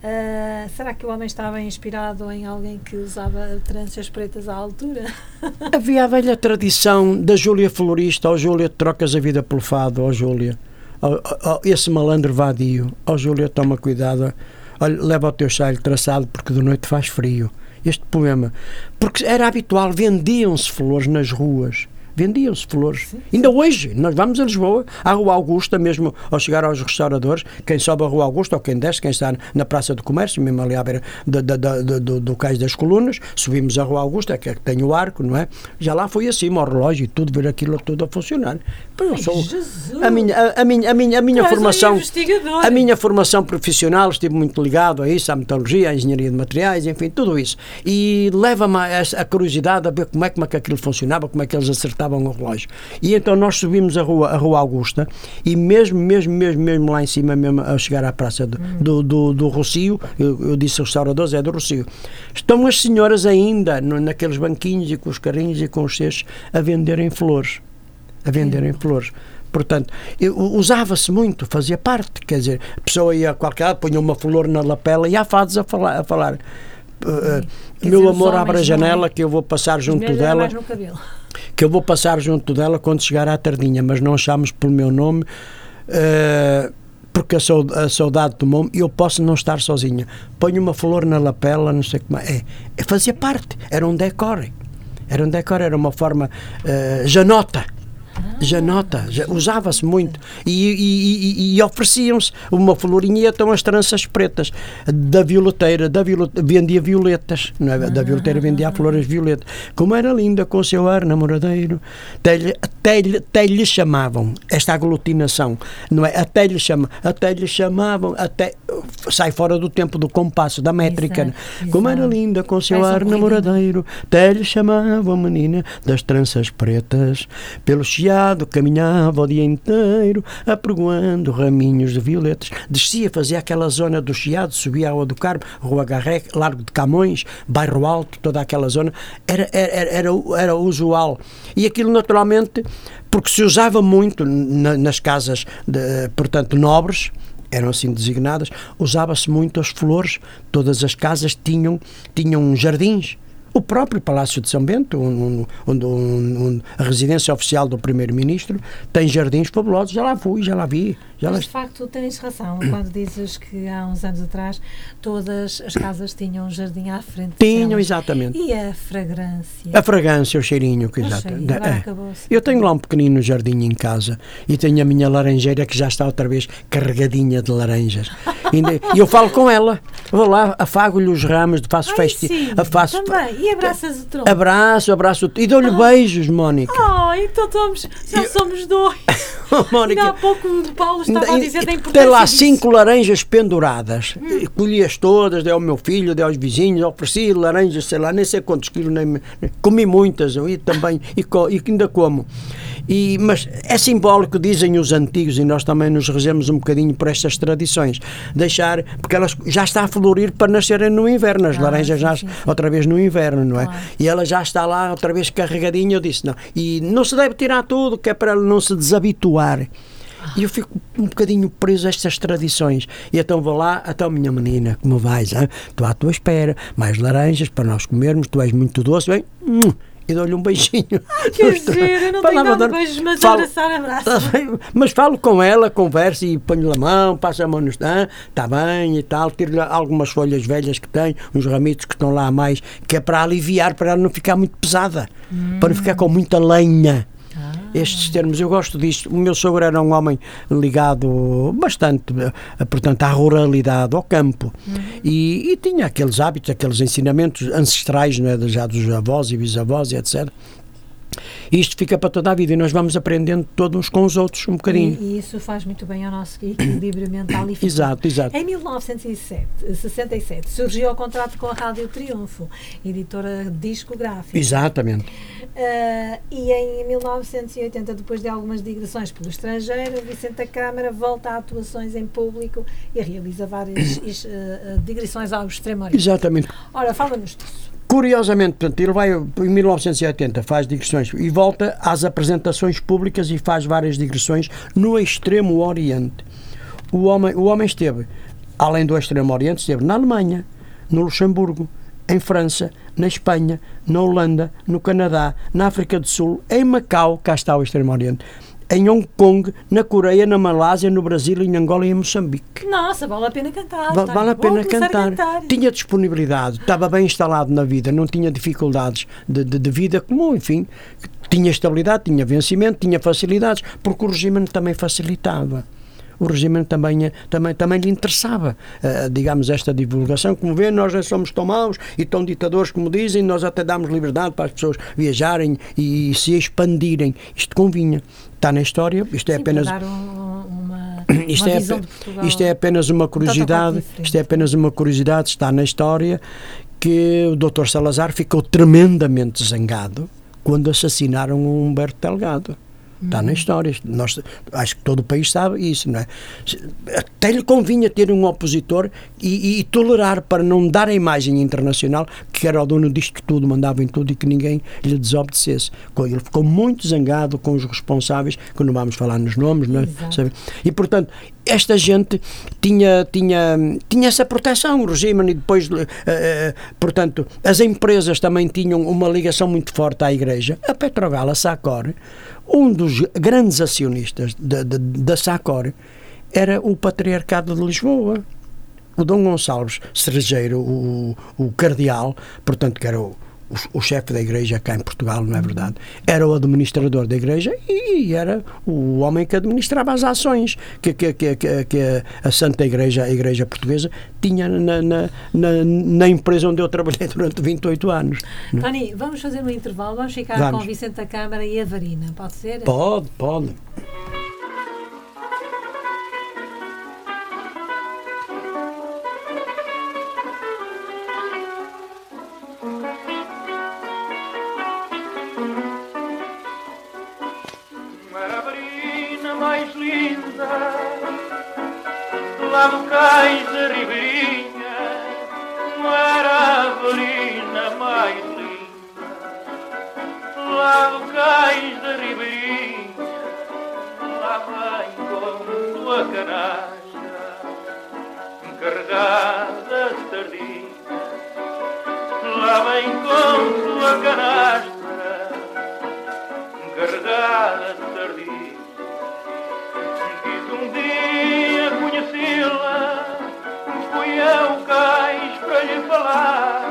Speaker 2: Uh, será que o homem estava inspirado em alguém que usava tranças pretas à altura?
Speaker 3: Havia a velha tradição da Júlia Florista, ó Júlia, trocas a vida pelo fado, ó Júlia. Oh, oh, esse malandro vadio, ó Júlia, toma cuidado, olha, leva o teu saio traçado porque de noite faz frio. Este poema, porque era habitual, vendiam-se flores nas ruas vendiam-se flores. Sim, sim. Ainda hoje, nós vamos a Lisboa, à Rua Augusta, mesmo ao chegar aos restauradores, quem sobe a Rua Augusta ou quem desce, quem está na Praça do Comércio, mesmo ali à beira do, do, do, do, Cais das Colunas, subimos a Rua Augusta, que é que tem o arco, não é? Já lá foi assim, o relógio e tudo, ver aquilo tudo a funcionar. Eu sou, a minha, a, a, minha, a minha, a minha formação, a minha formação profissional, estive muito ligado a isso, à metalurgia, à engenharia de materiais, enfim, tudo isso. E leva-me a, a curiosidade a ver como é, como é que aquilo funcionava, como é que eles acertavam estavam o relógio. E então nós subimos a rua, a rua Augusta e mesmo, mesmo, mesmo, mesmo lá em cima, mesmo a chegar à praça do, do, do, do Rocio, eu, eu disse restauradores, é do Rocio, estão as senhoras ainda no, naqueles banquinhos e com os carrinhos e com os cestos a venderem flores. A venderem flores. Portanto, usava-se muito, fazia parte, quer dizer, a pessoa ia a qualquer lado, punha uma flor na lapela e há fados a falar. A falar. Uh, meu amor, abre a janela que eu vou passar junto dela que eu vou passar junto dela quando chegar à tardinha, mas não chames pelo meu nome, uh, porque a saudade tomou-me e eu posso não estar sozinha. Ponho uma flor na lapela, não sei como é. é fazia parte, era um decor. Era um decor, era uma forma uh, janota. Janota, usava-se muito. E, e- e- e ofereciam-se uma florinha então as tranças pretas. Da violeteira, da violeta, vendia violetas. Não é? Da violeteira vendia flores violetas. Como era linda com o seu ar namoradeiro. Até lhe, até lhe, até lhe chamavam, esta aglutinação, não é? Até lhe, chama, até lhe chamavam, até sai fora do tempo do compasso, da métrica.
Speaker 2: Exato,
Speaker 3: Como era
Speaker 2: exato.
Speaker 3: linda com o seu ar namoradeiro. Até lhe chamavam menina das tranças pretas. Pelo chiado caminhava o dia inteiro, apregoando raminhos de violetas. Descia, fazia aquela zona do chiado, subia a Rua do Carmo, Rua Garré, Largo de Camões, Bairro Alto, toda aquela zona. Era, era, era, era, era usual. E aquilo, naturalmente, porque se usava muito na- nas casas, de, portanto, nobres, eram assim designadas, usava-se muito as flores, todas as casas tinham, tinham jardins. O próprio Palácio de São Bento, onde- onde- onde a residência oficial do Primeiro-Ministro, tem jardins fabulosos. Já lá fui, já lá vi. Já lá
Speaker 2: Mas de facto tens razão quando dizes que há uns anos atrás todas as casas tinham um jardim à frente.
Speaker 3: Tinham, exatamente.
Speaker 2: E a fragrância?
Speaker 3: A fragrância, o cheirinho, que
Speaker 2: O
Speaker 3: exato.
Speaker 2: cheirinho,
Speaker 3: é. Eu tenho lá um pequenino jardim em casa e tenho a minha laranjeira que já está outra vez carregadinha de laranjas. E eu falo com ela, vou lá, afago-lhe os ramos, faço festa,
Speaker 2: sim,
Speaker 3: faço
Speaker 2: também. E abraças o tronco?
Speaker 3: abraço, abraço e dou-lhe beijos, Mónica.
Speaker 2: Oh, então estamos, já somos dois. Ainda há
Speaker 3: Mónica,
Speaker 2: pouco o Paulo estava a dizer da importância
Speaker 3: tem lá
Speaker 2: disso.
Speaker 3: cinco laranjas penduradas. Colhi-as todas, dei ao meu filho, dei aos vizinhos, ofereci laranjas, sei lá, nem sei quantos quilos, nem, comi muitas e também, e, co- e ainda como. E, mas é simbólico, dizem os antigos, e nós também nos regemos um bocadinho por estas tradições. Deixar, porque elas já está a florir para nascerem no inverno, as
Speaker 2: Ah,
Speaker 3: laranjas nascem outra vez no inverno, não é?
Speaker 2: Claro.
Speaker 3: E ela já está lá outra vez carregadinha. Eu disse, não. E não se deve tirar tudo, que é para ela não se desabituar. E eu fico um bocadinho preso a estas tradições. E então vou lá, então minha menina, como vais? hã? Estou à tua espera, mais laranjas para nós comermos, tu és muito doce, bem? Hum, e dou-lhe um beijinho.
Speaker 2: Que giro, eu não tenho dado beijos, mas
Speaker 3: falo-
Speaker 2: abraçar, abraço.
Speaker 3: Mas falo com ela, converso e ponho-lhe a mão, passo a mão no stand, está bem e tal, tiro-lhe algumas folhas velhas que tem, uns ramitos que estão lá a mais, que é para aliviar, para ela não ficar muito pesada, para não ficar com muita lenha. Estes termos, eu gosto disto. O meu sogro era um homem ligado bastante, eh, portanto, à ruralidade, ao campo. E, e tinha aqueles hábitos, aqueles ensinamentos ancestrais, não é? já dos avós e bisavós e etc. Isto fica para toda a vida e nós vamos aprendendo todos uns com os outros um bocadinho.
Speaker 2: E, e isso faz muito bem ao nosso equilíbrio mental e físico.
Speaker 3: Exato, exato.
Speaker 2: Em 1967 surgiu o contrato com a Rádio Triunfo, editora discográfica.
Speaker 3: Exatamente.
Speaker 2: Ah, e em 1980, depois de algumas digressões pelo estrangeiro, Vicente da Câmara volta a atuações em público e realiza várias ah, digressões ao extremo oriente.
Speaker 3: Exatamente.
Speaker 2: Ora, fala-nos disso.
Speaker 3: Curiosamente, portanto, ele vai em 1980, faz digressões e volta às apresentações públicas e faz várias digressões no Extremo Oriente. O homem, o homem esteve, além do Extremo Oriente, esteve na Alemanha, no Luxemburgo, em França, na Espanha, na Holanda, no Canadá, na África do Sul, em Macau, cá está o Extremo Oriente, em Hong Kong, na Coreia, na Malásia, no Brasil, em Angola e em Moçambique.
Speaker 2: Nossa, vale a pena cantar.
Speaker 3: Va-
Speaker 2: está
Speaker 3: vale a pena
Speaker 2: a
Speaker 3: cantar. Tinha disponibilidade, estava bem instalado na vida, não tinha dificuldades de, de- de vida comum, enfim. Tinha estabilidade, tinha vencimento, tinha facilidades, porque o regime também facilitava. O regime também, eh, também, também lhe interessava, eh, digamos, esta divulgação. Como vê, nós não somos tão maus e tão ditadores como dizem, nós até damos liberdade para as pessoas viajarem e, se expandirem. Isto convinha. Está na história, isto é
Speaker 2: Sim,
Speaker 3: apenas. Isto é, isto é apenas uma curiosidade,
Speaker 2: diferente.
Speaker 3: isto é apenas uma curiosidade, está na história que o Dr. Salazar ficou tremendamente zangado quando assassinaram o Humberto Delgado. Está na história. Nós, acho que todo o país sabe isso, não é? Até lhe convinha ter um opositor e, e tolerar para não dar a imagem internacional que era o dono disto tudo, mandava em tudo e que ninguém lhe desobedecesse. Ele ficou muito zangado com os responsáveis, que não vamos falar nos nomes, não é? E, portanto, esta gente tinha, tinha, tinha essa proteção, o regime, e depois, eh, eh, portanto, as empresas também tinham uma ligação muito forte à Igreja. A Petrogal, a Sacor, um dos grandes acionistas da, da, da Sacor era o Patriarcado de Lisboa. O Dom Gonçalves Cerejeiro, o, o cardeal, portanto, que era o, o, o chefe da igreja cá em Portugal, não é verdade? Era o administrador da igreja e era o homem que administrava as ações que, que, que, que, que a Santa Igreja, a Igreja Portuguesa, tinha na, na, na, na empresa onde eu trabalhei durante 28 anos.
Speaker 2: Tony, vamos fazer um intervalo, vamos ficar
Speaker 3: Vamos.
Speaker 2: com Vicente da Câmara e a Varina, pode ser?
Speaker 3: Pode, pode.
Speaker 5: Lá no cais da Ribeirinha Maravilha mais linda Lá no cais da Ribeirinha Lá vem com sua canastra Carregada de sardinha Lá vem com sua canastra carregada de sardinha. Ao cais para lhe falar.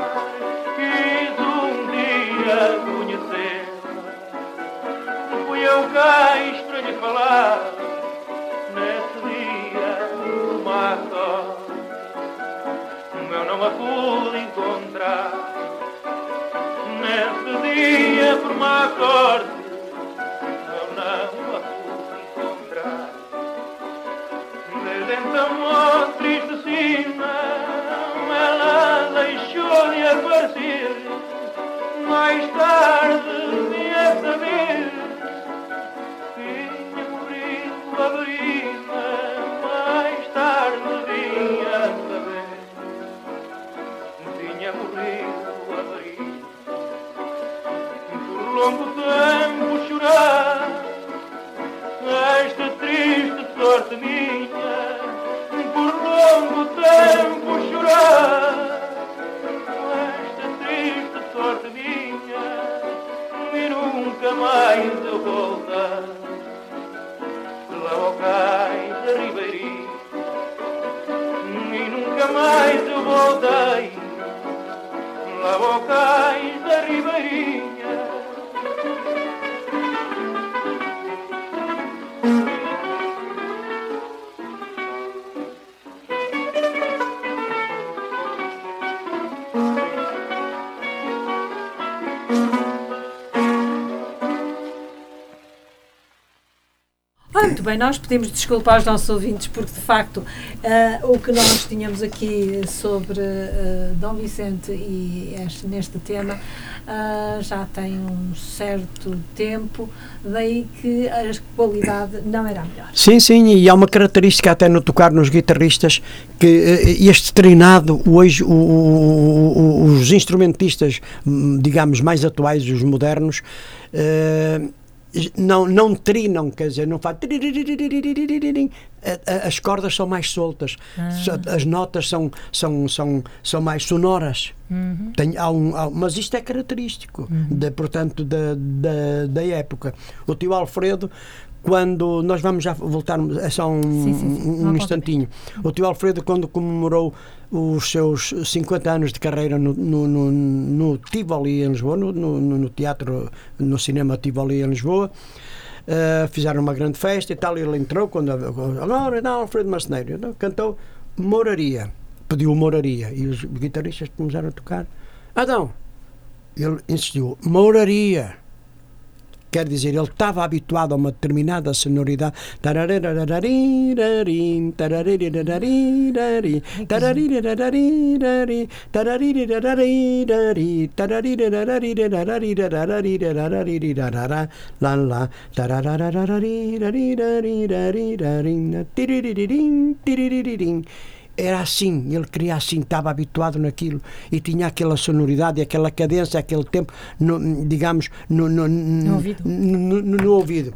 Speaker 5: Quis um dia conhecê-la, fui ao cais para lhe falar. Nesse dia, uma sorte, eu não a pude encontrar. Nesse dia, por má sorte,
Speaker 2: bem, nós pedimos desculpa aos nossos ouvintes porque, de facto, ah, o que nós tínhamos aqui sobre ah, Dom Vicente e este, neste tema ah, já tem um certo tempo, daí que a qualidade não era melhor.
Speaker 3: Sim, sim, e há uma característica até no tocar nos guitarristas que este treinado, hoje o- o- os instrumentistas, hum, digamos, mais atuais, os modernos, eh, não, não trinam, quer dizer, não a- As cordas são mais soltas, as notas são, são, são, são mais sonoras. Tem, há um, há- mas isto é característico, de, portanto, da, da, da época. O tio Alfredo, quando nós vamos já voltar, é só um,
Speaker 2: Sim, sim, sim.
Speaker 3: um-
Speaker 2: Não
Speaker 3: instantinho. O tio Alfredo, quando comemorou os seus 50 anos de carreira no, no, no, no Tivoli em Lisboa, no, no, no teatro, no cinema Tivoli em Lisboa, eh, fizeram uma grande festa e tal, e ele entrou quando agora não, Alfredo Marceneiro então, cantou Moraria, pediu Moraria e os guitarristas começaram a tocar. Adão, ele insistiu, Moraria. Quer dizer, ele estava habituado a uma determinada sonoridade. Era assim, ele queria assim, estava habituado naquilo e tinha aquela sonoridade, aquela cadência, aquele tempo, no, digamos, no, no, no,
Speaker 2: ouvido.
Speaker 3: no- ouvido.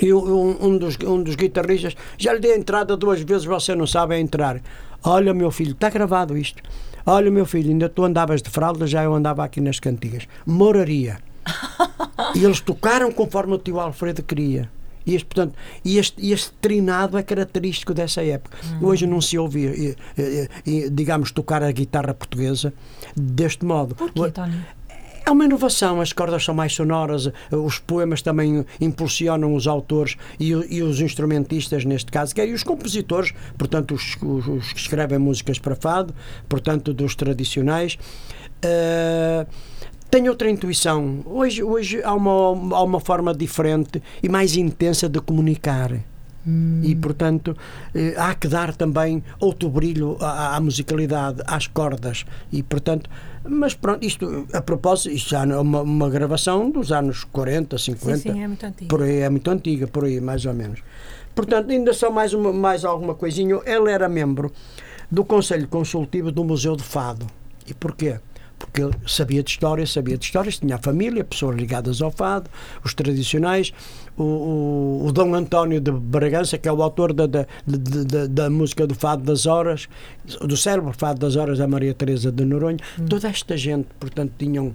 Speaker 3: E um, um dos, um dos guitarristas já lhe dei a entrada duas vezes, você não sabe entrar. Olha, meu filho, está gravado isto. Olha, meu filho, ainda tu andavas de fralda, já eu andava aqui nas cantigas. Moraria. e eles tocaram conforme o tio Alfredo queria. E este, portanto, este, este trinado é característico dessa época. Hoje não se ouve, digamos, tocar a guitarra portuguesa deste modo.
Speaker 2: Porquê, Tony?
Speaker 3: É uma inovação, as cordas são mais sonoras, os poemas também impulsionam os autores e, e os instrumentistas, neste caso, quer e os compositores, portanto, os, os, os, que escrevem músicas para fado, portanto, dos tradicionais. Uh, tenho outra intuição. Hoje, hoje há, uma, há uma forma diferente e mais intensa de comunicar. Hum. E, portanto, eh, há que dar também outro brilho à, à, musicalidade, às cordas. E, portanto, mas pronto, isto, a propósito, isto já é uma, uma gravação dos anos 40, 50.
Speaker 2: Sim, sim, é muito antiga.
Speaker 3: Por aí, é muito antiga, por aí, mais ou menos. Portanto, ainda só mais, uma, mais alguma coisinha. Ele era membro do Conselho Consultivo do Museu de Fado. E porquê? Porque ele sabia de história, sabia de histórias, tinha a família, pessoas ligadas ao fado, os tradicionais, o, o, o Dom António de Bragança, que é o autor da, da, da, da, música do Fado das Horas, do cérebro Fado das Horas, da Maria Teresa de Noronha, hum. toda esta gente, portanto, tinham,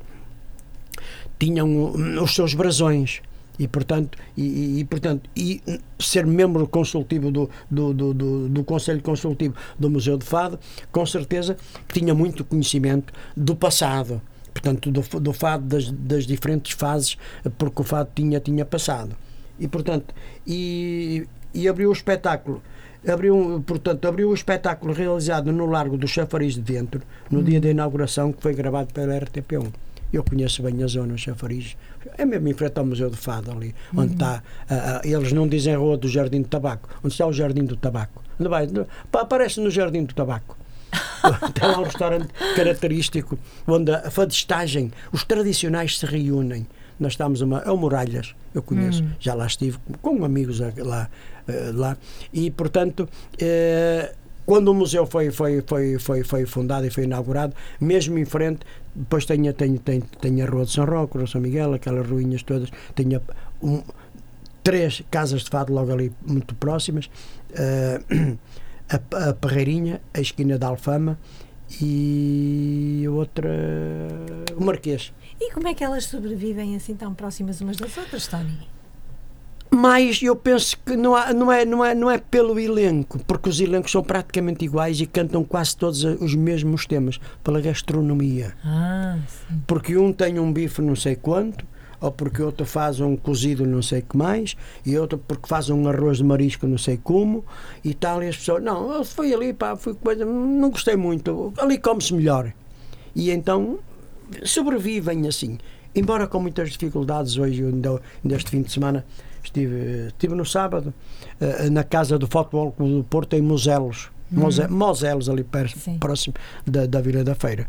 Speaker 3: tinham os seus brasões e portanto e, e, portanto e ser membro consultivo do, do, do, do, do Conselho Consultivo do Museu de Fado com certeza que tinha muito conhecimento do passado portanto do, do fado das, das diferentes fases porque o fado tinha tinha passado e portanto e, e abriu o espetáculo abriu, portanto, abriu o espetáculo realizado no Largo do Chafariz de Dentro, no hum. dia da inauguração, que foi gravado pela RTP1. Eu conheço bem a zona, Chafariz. É mesmo em frente ao Museu do Fado, ali, uhum. onde está. Uh, uh, eles não dizem Rua do Jardim do Tabaco. Onde está o Jardim do Tabaco? Onde vai? Aparece no Jardim do Tabaco. Tem lá um restaurante característico onde a fadestagem, os tradicionais se reúnem. Nós estamos uma. É o Muralhas, eu conheço, uhum. já lá estive com amigos lá. Uh, lá e, portanto. Uh, quando o museu foi, foi, foi, foi, foi fundado e foi inaugurado, mesmo em frente, depois tem, tem, tem, tem a Rua de São Roque, São Miguel, aquelas ruínas todas, tem um, três casas de fado logo ali muito próximas, uh, a, a Parreirinha, a esquina da Alfama e outra, o Marquês.
Speaker 2: E como é que elas sobrevivem assim tão próximas umas das outras, Tony?
Speaker 3: Mas eu penso que não, há, não, é, não, é, não é pelo elenco, porque os elencos são praticamente iguais e cantam quase todos os mesmos temas, pela gastronomia.
Speaker 2: Ah,
Speaker 3: porque um tem um bife não sei quanto, ou porque outro faz um cozido não sei que mais, e outro porque faz um arroz de marisco não sei como, e tal, e as pessoas, não, foi ali, pá, foi coisa, não gostei muito, ali come-se melhor. E então sobrevivem assim. Embora com muitas dificuldades hoje, ainda, este fim de semana, Estive, estive no sábado uh, na casa do Futebol Clube do Porto, em Moselos. Hum. Moselos, ali perto, próximo da, da Vila da Feira.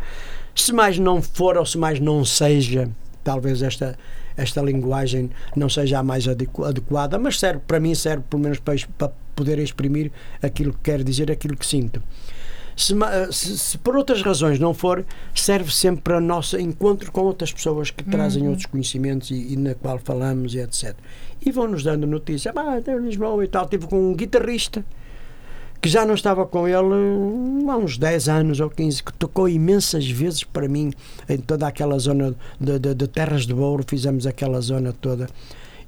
Speaker 3: Se mais não for ou se mais não seja, talvez esta, esta linguagem não seja a mais adequada, mas serve, para mim serve pelo menos para, para poder exprimir aquilo que quero dizer, aquilo que sinto. Se, se, se, por outras razões não for, serve sempre para o nosso encontro com outras pessoas que trazem uhum. outros conhecimentos e, e, na qual falamos e etc. E vão-nos dando notícia. Ah, em Lisboa e tal. Tive com um guitarrista que já não estava com ele hum, há uns 10 anos ou 15, que tocou imensas vezes para mim em toda aquela zona de, de, de Terras de Ouro, fizemos aquela zona toda.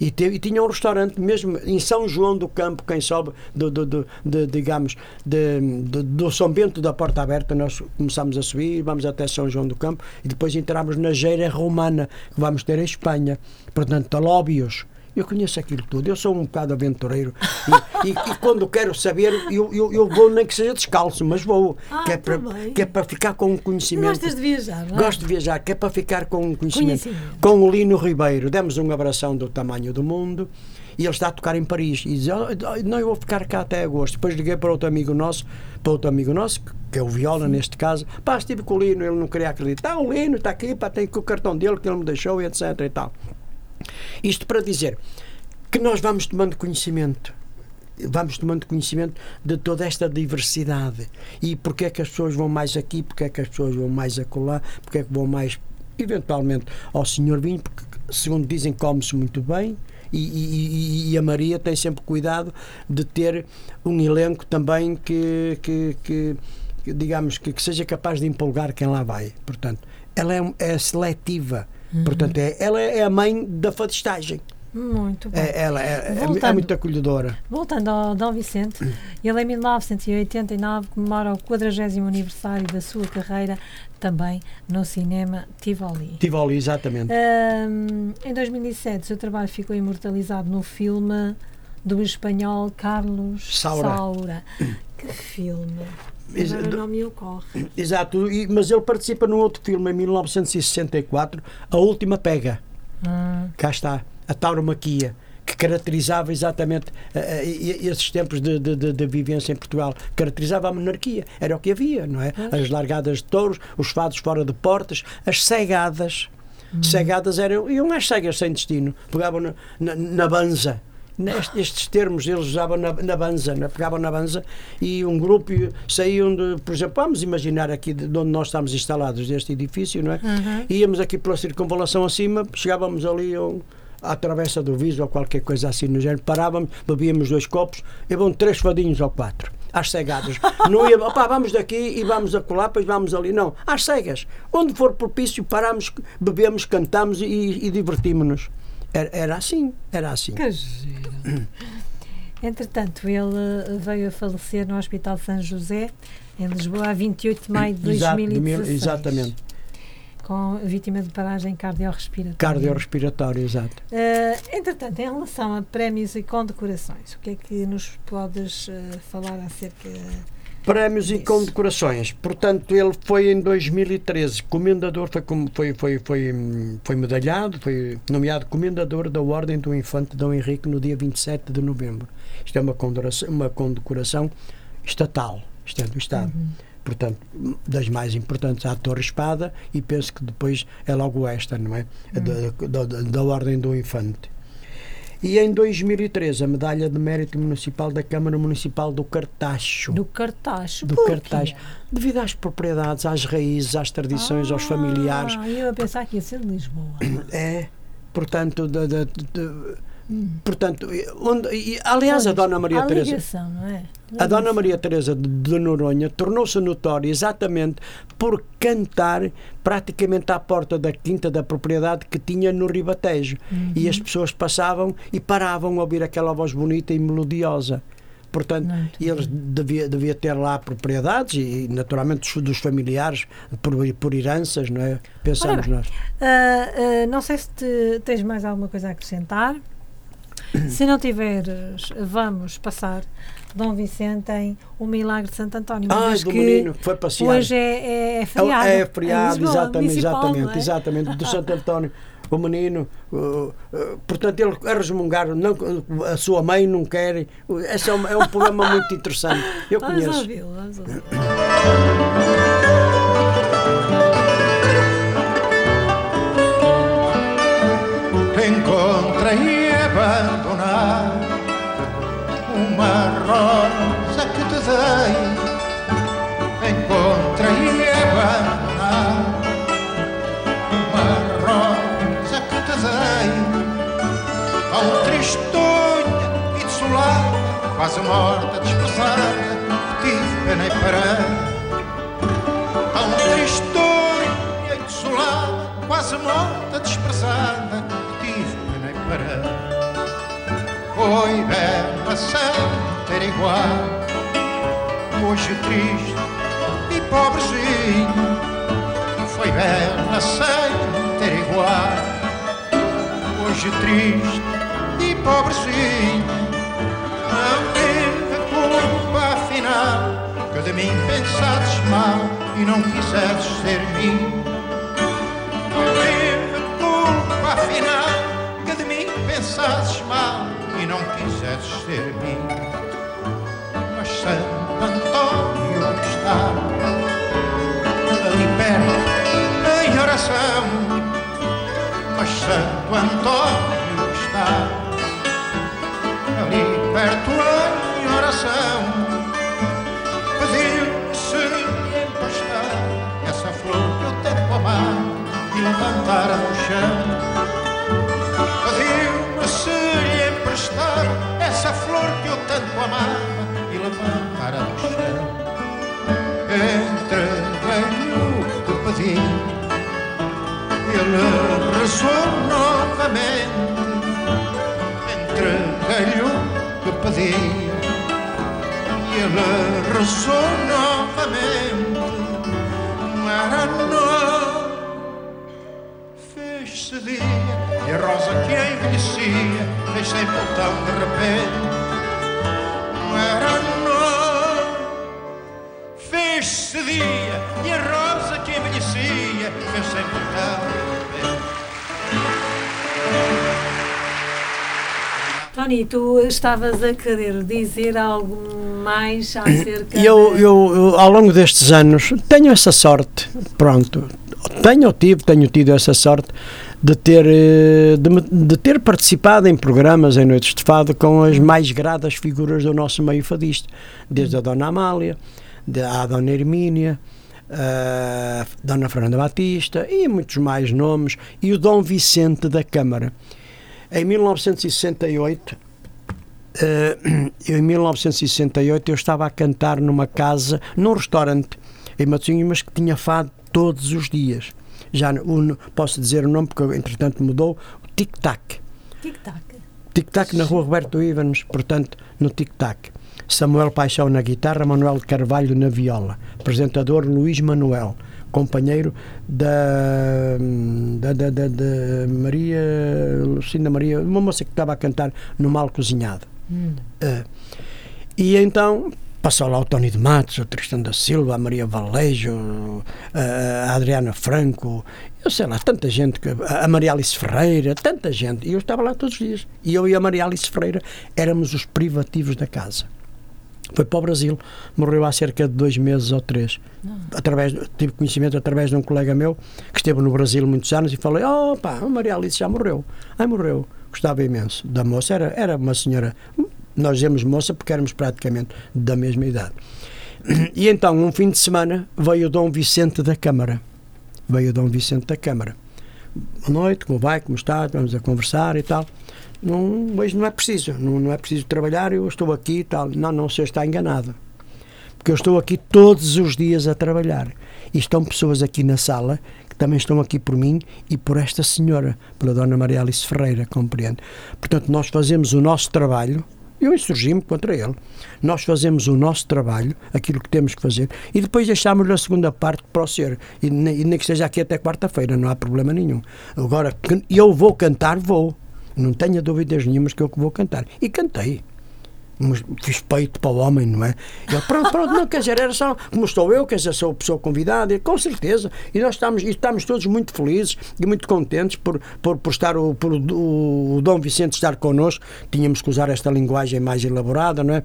Speaker 3: E, teve, e, tinha um restaurante mesmo em São João do Campo, quem sobe, do, do, do de, digamos, de, do São Bento da Porta Aberta, nós começamos a subir, vamos até São João do Campo e depois entramos na Geira Romana, que vamos ter em Espanha. Portanto, Alóbios. Eu conheço aquilo tudo, eu sou um bocado aventureiro e, e, e quando quero saber, eu, eu, eu, vou, nem que seja descalço, mas vou,
Speaker 2: ah,
Speaker 3: que, é para, que é para ficar com um conhecimento.
Speaker 2: Gostas de viajar, não é?
Speaker 3: Gosto de viajar, que é para ficar com um conhecimento. conhecimento. Com o Lino Ribeiro, demos um abração do tamanho do mundo e ele está a tocar em Paris e diz, oh, não, eu vou ficar cá até agosto. Depois liguei para outro amigo nosso, para outro amigo nosso, que é o Viola Sim. neste caso, pá, estive com o Lino, ele não queria acreditar, o Lino está aqui, pá, tem o cartão dele que ele me deixou, etc e tal. Isto para dizer que nós vamos tomando conhecimento vamos tomando conhecimento de toda esta diversidade. E porque é que as pessoas vão mais aqui, porque é que as pessoas vão mais acolá, porque é que vão mais eventualmente ao Senhor Vinho, porque segundo dizem come-se muito bem. E, e, e, a Maria tem sempre cuidado de ter um elenco também que, que, que, que digamos que, que, seja capaz de empolgar quem lá vai. Portanto, ela é, é seletiva uhum. portanto, é, ela é a mãe da fadistagem
Speaker 2: Muito bem.
Speaker 3: É, ela é, é,
Speaker 2: Voltando.
Speaker 3: é muito acolhedora.
Speaker 2: Voltando ao Dom Vicente, ele em 1989 comemora o 40 aniversário da sua carreira também no cinema Tivoli.
Speaker 3: Tivoli, exatamente.
Speaker 2: Ahm, em 2007, o seu trabalho ficou imortalizado no filme do espanhol Carlos
Speaker 3: Saura.
Speaker 2: Saura. Que filme! Agora
Speaker 3: do-
Speaker 2: não me ocorre.
Speaker 3: Exato, e- mas ele participa num outro filme em 1964, A Última Pega.
Speaker 2: Ah,
Speaker 3: Cá está, a tauromaquia, que caracterizava exatamente e- esses tempos de, de- de- vivência em Portugal. Caracterizava a monarquia, era o que havia, não é? As largadas de touros, os fados fora de portas, as cegadas. Cegadas eram, iam às cegas sem destino, pegavam na, na, na banza. Estes termos eles usavam na, na banza, né? pegavam na banza e um grupo saíam de, por exemplo, vamos imaginar aqui de onde nós estamos instalados, deste edifício, não é?
Speaker 2: Uhum.
Speaker 3: Íamos aqui pela circunvalação acima, chegávamos ali ao- à travessa do Viso ou qualquer coisa assim no género, parávamos, bebíamos dois copos e vão três fadinhos ou quatro. Às cegadas. Não ia, opá, vamos daqui e vamos a colar, depois vamos ali. Não, às cegas. Onde for propício, paramos, bebemos, cantamos e, e divertimos-nos. Era, era assim, era assim.
Speaker 2: que giro. Entretanto, ele eh, veio a falecer no Hospital São José, em Lisboa, a 28 de maio de
Speaker 3: Exato, de mil-
Speaker 2: 2016.
Speaker 3: exatamente.
Speaker 2: Com vítima de paragem cardiorrespiratória.
Speaker 3: Cardiorrespiratório, exato.
Speaker 2: Eh, entretanto, em relação a prémios e condecorações, o que é que nos podes eh, falar acerca
Speaker 3: Prémios e
Speaker 2: Isso.
Speaker 3: condecorações. Portanto, ele foi em 2013 comendador, foi, foi, foi, foi, hum, foi medalhado, foi nomeado comendador da Ordem do Infante Dom Henrique no dia 27 de novembro. Isto é uma condecoração, uma condecoração estatal, isto é do Estado. Portanto, das mais importantes à Torre Espada e penso que depois é logo esta, não é? A Da, da, da Ordem do Infante. E em 2013 a medalha de mérito municipal da Câmara Municipal do Cartacho
Speaker 2: do cartaz?
Speaker 3: do cartaz devido às propriedades, às raízes, às tradições, aos familiares.
Speaker 2: Ah, eu a pensar que ia ser de Lisboa.
Speaker 3: É, portanto, de, de- de- portanto, onde, e, aliás, a Dona Maria Teresa,
Speaker 2: ligação, não é?
Speaker 3: A Dona Maria Teresa de, Noronha tornou-se notória exatamente por cantar praticamente à porta da quinta da propriedade que tinha no Ribatejo. E
Speaker 2: Uhum.
Speaker 3: as pessoas passavam e paravam a ouvir aquela voz bonita e melodiosa. Portanto,
Speaker 2: Muito
Speaker 3: e eles devia, devia ter lá propriedades e, naturalmente, dos- familiares por, por heranças, não é? Pensamos nós.
Speaker 2: Ah, ah, não sei se te- tens mais alguma coisa a acrescentar. Se não tiveres, vamos passar Dom Vicente em O Milagre de Santo António.
Speaker 3: Ah, do
Speaker 2: que
Speaker 3: menino que foi passear.
Speaker 2: Hoje é, é, é feriado.
Speaker 3: É,
Speaker 2: em
Speaker 3: feriado,
Speaker 2: Lisboa,
Speaker 3: exatamente,
Speaker 2: municipal,
Speaker 3: exatamente,
Speaker 2: é?
Speaker 3: exatamente, do Santo António. O menino, uh, uh, portanto, ele a resmungar, não, a sua mãe não quer. Esse é um, é um problema muito interessante. Eu
Speaker 2: Vamos
Speaker 3: conheço.
Speaker 2: ouvi-lo, vamos ouvi-lo.
Speaker 1: Encontrei abandonada uma rosa que te dei. Encontrei abandonada uma rosa que te dei. Tão tristonha e desolada, quase morta, desprezada, tive pena e parei. Tão tristonha e desolada, quase morta, desprezada, tive pena e parei. Foi bela ter igual, hoje triste e pobrezinho. Foi bela sem ter igual, hoje triste e pobrezinho. Não teve culpa afinal que de mim pensasses mal e não quisesses ser mim. Não quisesses ser mim. Mas Santo Antônio está ali perto em oração. Mas Santo Antônio está ali perto em oração. Pediu-me se lhe emprestar essa flor que eu tanto amava e levantara no chão. A flor que eu tanto amava e levantara do chão. Entre o que pedi, ele ressoou novamente. Entre o que pedi, ele ressoou novamente. Maravilha. Fez-se dia e a rosa que envelhecia fez sempre tão de repente. Era noite, fez-se dia e a rosa que envelhecia fez sempre tão de repente.
Speaker 2: Tony, tu estavas a querer dizer algo mais acerca
Speaker 3: Eu,
Speaker 2: de-
Speaker 3: eu, eu, ao longo destes anos, tenho essa sorte, pronto, tenho ou tive, tenho tido essa sorte de ter, eh, de, de ter participado em programas em Noites de Fado com as mais gradas figuras do nosso meio fadista, desde a Dona Amália, de- à Dona Hermínia, a Dona Fernanda Batista e muitos mais nomes, e o Dom Vicente da Câmara. Em 1968, eh, eu, em 1968 eu estava a cantar numa casa, num restaurante em Matosinhos, mas que tinha fado todos os dias. Já o- posso dizer o nome porque entretanto mudou, o Tic Tac.
Speaker 2: Tic-tac.
Speaker 3: Tic Tac na rua Roberto Ivans, portanto, no Tic Tac. Samuel Paixão na guitarra, Manuel Carvalho na viola. Apresentador Luís Manuel, companheiro da, da, da, da- da Maria, Lucinda Maria, uma moça que estava a cantar no Mal Cozinhado. Eh, e então passou lá o Tony de Matos, o Tristão da Silva, a Maria Valejo, a Adriana Franco, eu sei lá, tanta gente, que- a Maria Alice Ferreira, tanta gente. E eu estava lá todos os dias. E eu e a Maria Alice Ferreira éramos os privativos da casa. Foi para o Brasil, morreu há cerca de dois meses ou três. Através, tive conhecimento através de um colega meu que esteve no Brasil muitos anos e falei: Oh, pá, a Maria Alice já morreu. Ai, morreu. Gostava imenso da moça, era, era uma senhora. Nós dizemos moça porque éramos praticamente da mesma idade. E então, um fim de semana, veio o Dom Vicente da Câmara. Veio o Dom Vicente da Câmara. Boa noite, como vai, como está? Vamos a conversar e tal. Não, hoje não é preciso, não, não é preciso trabalhar, eu estou aqui e tal. Não, não, senhor está enganado. Porque eu estou aqui todos os dias a trabalhar. E estão pessoas aqui na sala que também estão aqui por mim e por esta senhora, pela Dona Maria Alice Ferreira, compreende? Portanto, nós fazemos o nosso trabalho, eu insurgi-me contra ele. Nós fazemos o nosso trabalho, aquilo que temos que fazer, e depois deixamos a segunda parte para o senhor. E nem, e nem que esteja aqui até quarta-feira, não há problema nenhum. Agora, eu vou cantar, vou. Não tenha dúvidas nenhumas que eu vou cantar. E cantei. Mas fiz peito para o homem, não é? Ele, pronto, pronto, não, quer dizer, era só como estou eu, quer dizer, sou a pessoa convidada, e, com certeza. E nós estamos, e estamos todos muito felizes e muito contentes por, por, por estar o, por o, o Dom Vicente estar connosco. Tínhamos que usar esta linguagem mais elaborada, não é?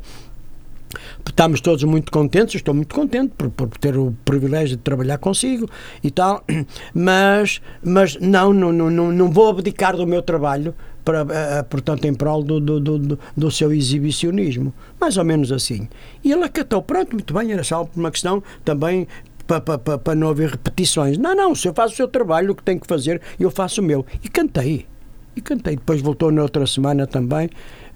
Speaker 3: Estamos todos muito contentes, estou muito contente por, por ter o privilégio de trabalhar consigo e tal, mas, mas não, não, não, não vou abdicar do meu trabalho, para, eh, portanto, em prol do, do, do, do- seu exibicionismo. Mais ou menos assim. E ele acatou, pronto, muito bem, era só uma questão também para, para, para, não haver repetições. Não, não, o senhor faz o seu trabalho, o que tem que fazer, eu faço o meu. E cantei. E cantei. Depois voltou na outra semana também,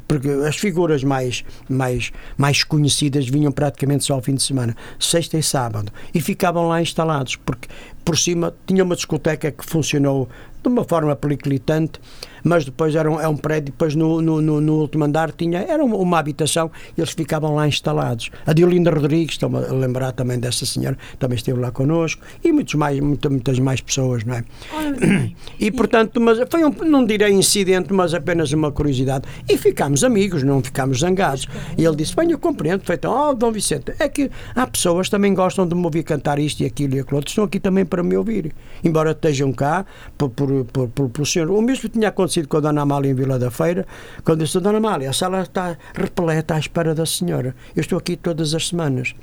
Speaker 3: porque as figuras mais, mais, mais conhecidas vinham praticamente só ao fim de semana, sexta e sábado, e ficavam lá instalados, porque por cima tinha uma discoteca que funcionou de uma forma periclitante, mas depois era um, é um prédio, depois no, no, no, no último andar tinha, era uma, uma habitação e eles ficavam lá instalados. A Diolinda Rodrigues, estou-me a lembrar também dessa senhora, também esteve lá connosco, e muitos mais, muita- muitas mais pessoas, não é?
Speaker 2: Olha.
Speaker 3: E portanto, mas foi um, não direi incidente, mas apenas uma curiosidade. E ficámos amigos, não ficámos zangados. E ele disse: Bem, eu compreendo, feito, oh, Dom Vicente, é que há pessoas que também gostam de me ouvir cantar isto e aquilo e aquilo outro, estão aqui também para me ouvir. Embora estejam cá por, por, por, por, pelo senhor. O mesmo tinha acontecido com a Dona Amália em Vila da Feira, quando disse: Dona Amália, a sala está repleta à espera da senhora. Eu estou aqui todas as semanas.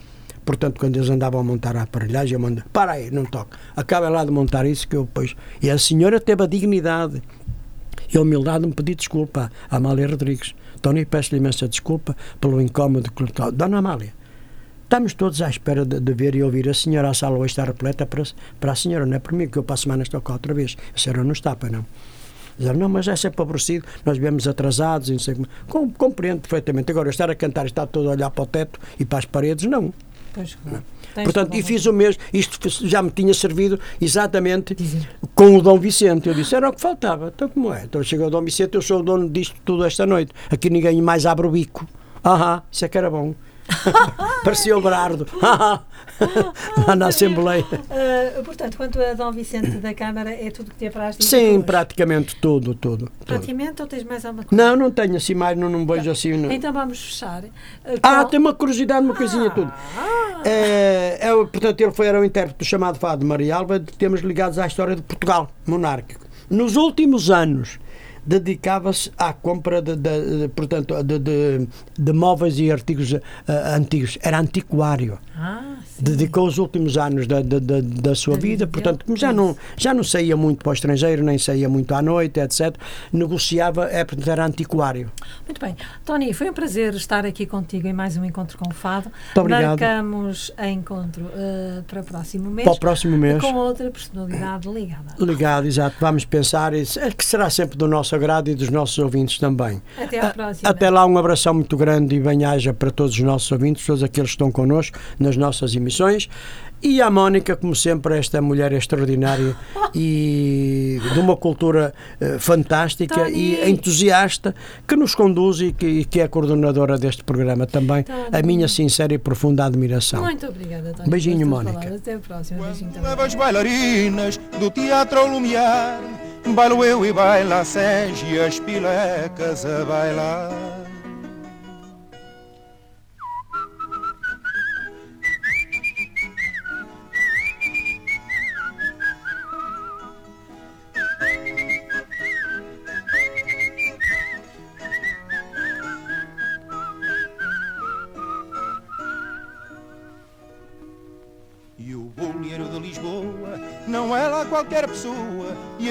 Speaker 3: Portanto, quando eles andavam a montar a aparelhagem, eu mando, para aí, não toque. Acabem lá de montar isso que eu depois. E a senhora teve a dignidade e a humildade de me pedir desculpa à Amália Rodrigues. Tony, peço-lhe imensa desculpa pelo incómodo que lhe Dona Amália, estamos todos à espera de, de ver e ouvir a senhora. A sala hoje está repleta para, para a senhora, não é por mim, que eu para a semana estou cá outra vez. A senhora não está, para não. Dizer, não, mas é sempre aborrecido, nós viemos atrasados, e não sei como. Com, compreendo perfeitamente. Agora, estar a cantar e estar todo a olhar para o teto e para as paredes, não.
Speaker 2: Pois. Tens
Speaker 3: Portanto, e fiz o mesmo. Isto já me tinha servido exatamente com o Dom Vicente. Eu disse, era o que faltava. Então, como é? Então, chegou o Dom Vicente, eu sou o dono disto tudo esta noite. Aqui ninguém mais abre o bico. Aham, isso é que era bom. Parecia o Berardo. Lá na Assembleia.
Speaker 2: Uh, portanto, quanto a Dom Vicente da Câmara, é tudo que te apraz dizer
Speaker 3: Sim, praticamente tudo, tudo. tudo.
Speaker 2: Praticamente ou tens mais alguma coisa?
Speaker 3: Não, não tenho assim mais, não, não vejo assim. não.
Speaker 2: Então vamos fechar. Uh,
Speaker 3: Ah,
Speaker 2: qual-
Speaker 3: tem uma curiosidade, uma coisinha tudo. É, é, o- portanto, ele foi, era o intérprete do chamado Fado Maria Alva de temas ligados à história de Portugal, monárquico. Nos últimos anos, dedicava-se à compra de, de- de, portanto, de, de- móveis e artigos ah, antigos. Era antiquário.
Speaker 2: Ah.
Speaker 3: Dedicou os últimos anos da, da, da, da sua
Speaker 2: Da vida
Speaker 3: portanto, como já não, já não saía muito para o estrangeiro, nem saía muito à noite, etc., negociava, é, portanto, era antiquário.
Speaker 2: Muito bem. Tony, foi um prazer estar aqui contigo em mais um encontro com o Fado.
Speaker 3: Muito obrigado.
Speaker 2: Marcamos a encontro uh, para o próximo mês.
Speaker 3: Para o próximo mês.
Speaker 2: Com outra personalidade ligada.
Speaker 3: Ligado, exato. Vamos pensar, isso que será sempre do nosso agrado e dos nossos ouvintes também.
Speaker 2: Até à próxima.
Speaker 3: Até lá, um abração muito grande e bem-aja para todos os nossos ouvintes, todos aqueles que estão connosco nas nossas emissões. E a Mónica, como sempre, esta mulher extraordinária e de uma cultura eh, fantástica
Speaker 2: Tony.
Speaker 3: e entusiasta que nos conduz e que, e que é coordenadora deste programa também.
Speaker 2: Tony.
Speaker 3: A minha sincera e profunda admiração.
Speaker 2: Muito obrigada, Tony.
Speaker 3: Beijinho, Mónica.
Speaker 2: Até a próxima. Beijinho também.
Speaker 4: leva as bailarinas do teatro ao lumiar Bailo eu e baila a Senge e as pilecas a bailar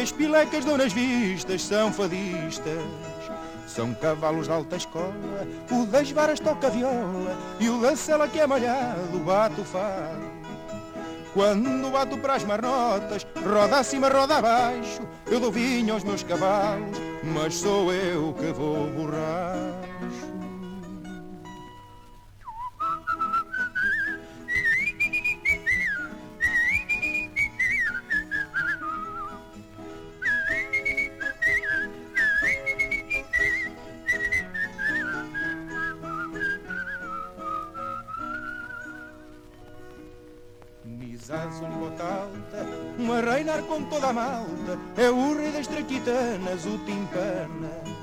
Speaker 4: as pilecas donas vistas são fadistas. São cavalos de alta escola O das varas toca viola E o da cela que é malhado bate o fado Quando bato para as marnotas Roda acima, roda abaixo Eu dou vinho aos meus cavalos Mas sou eu que vou borracho malta, é o rei das traquitanas, o timpanas.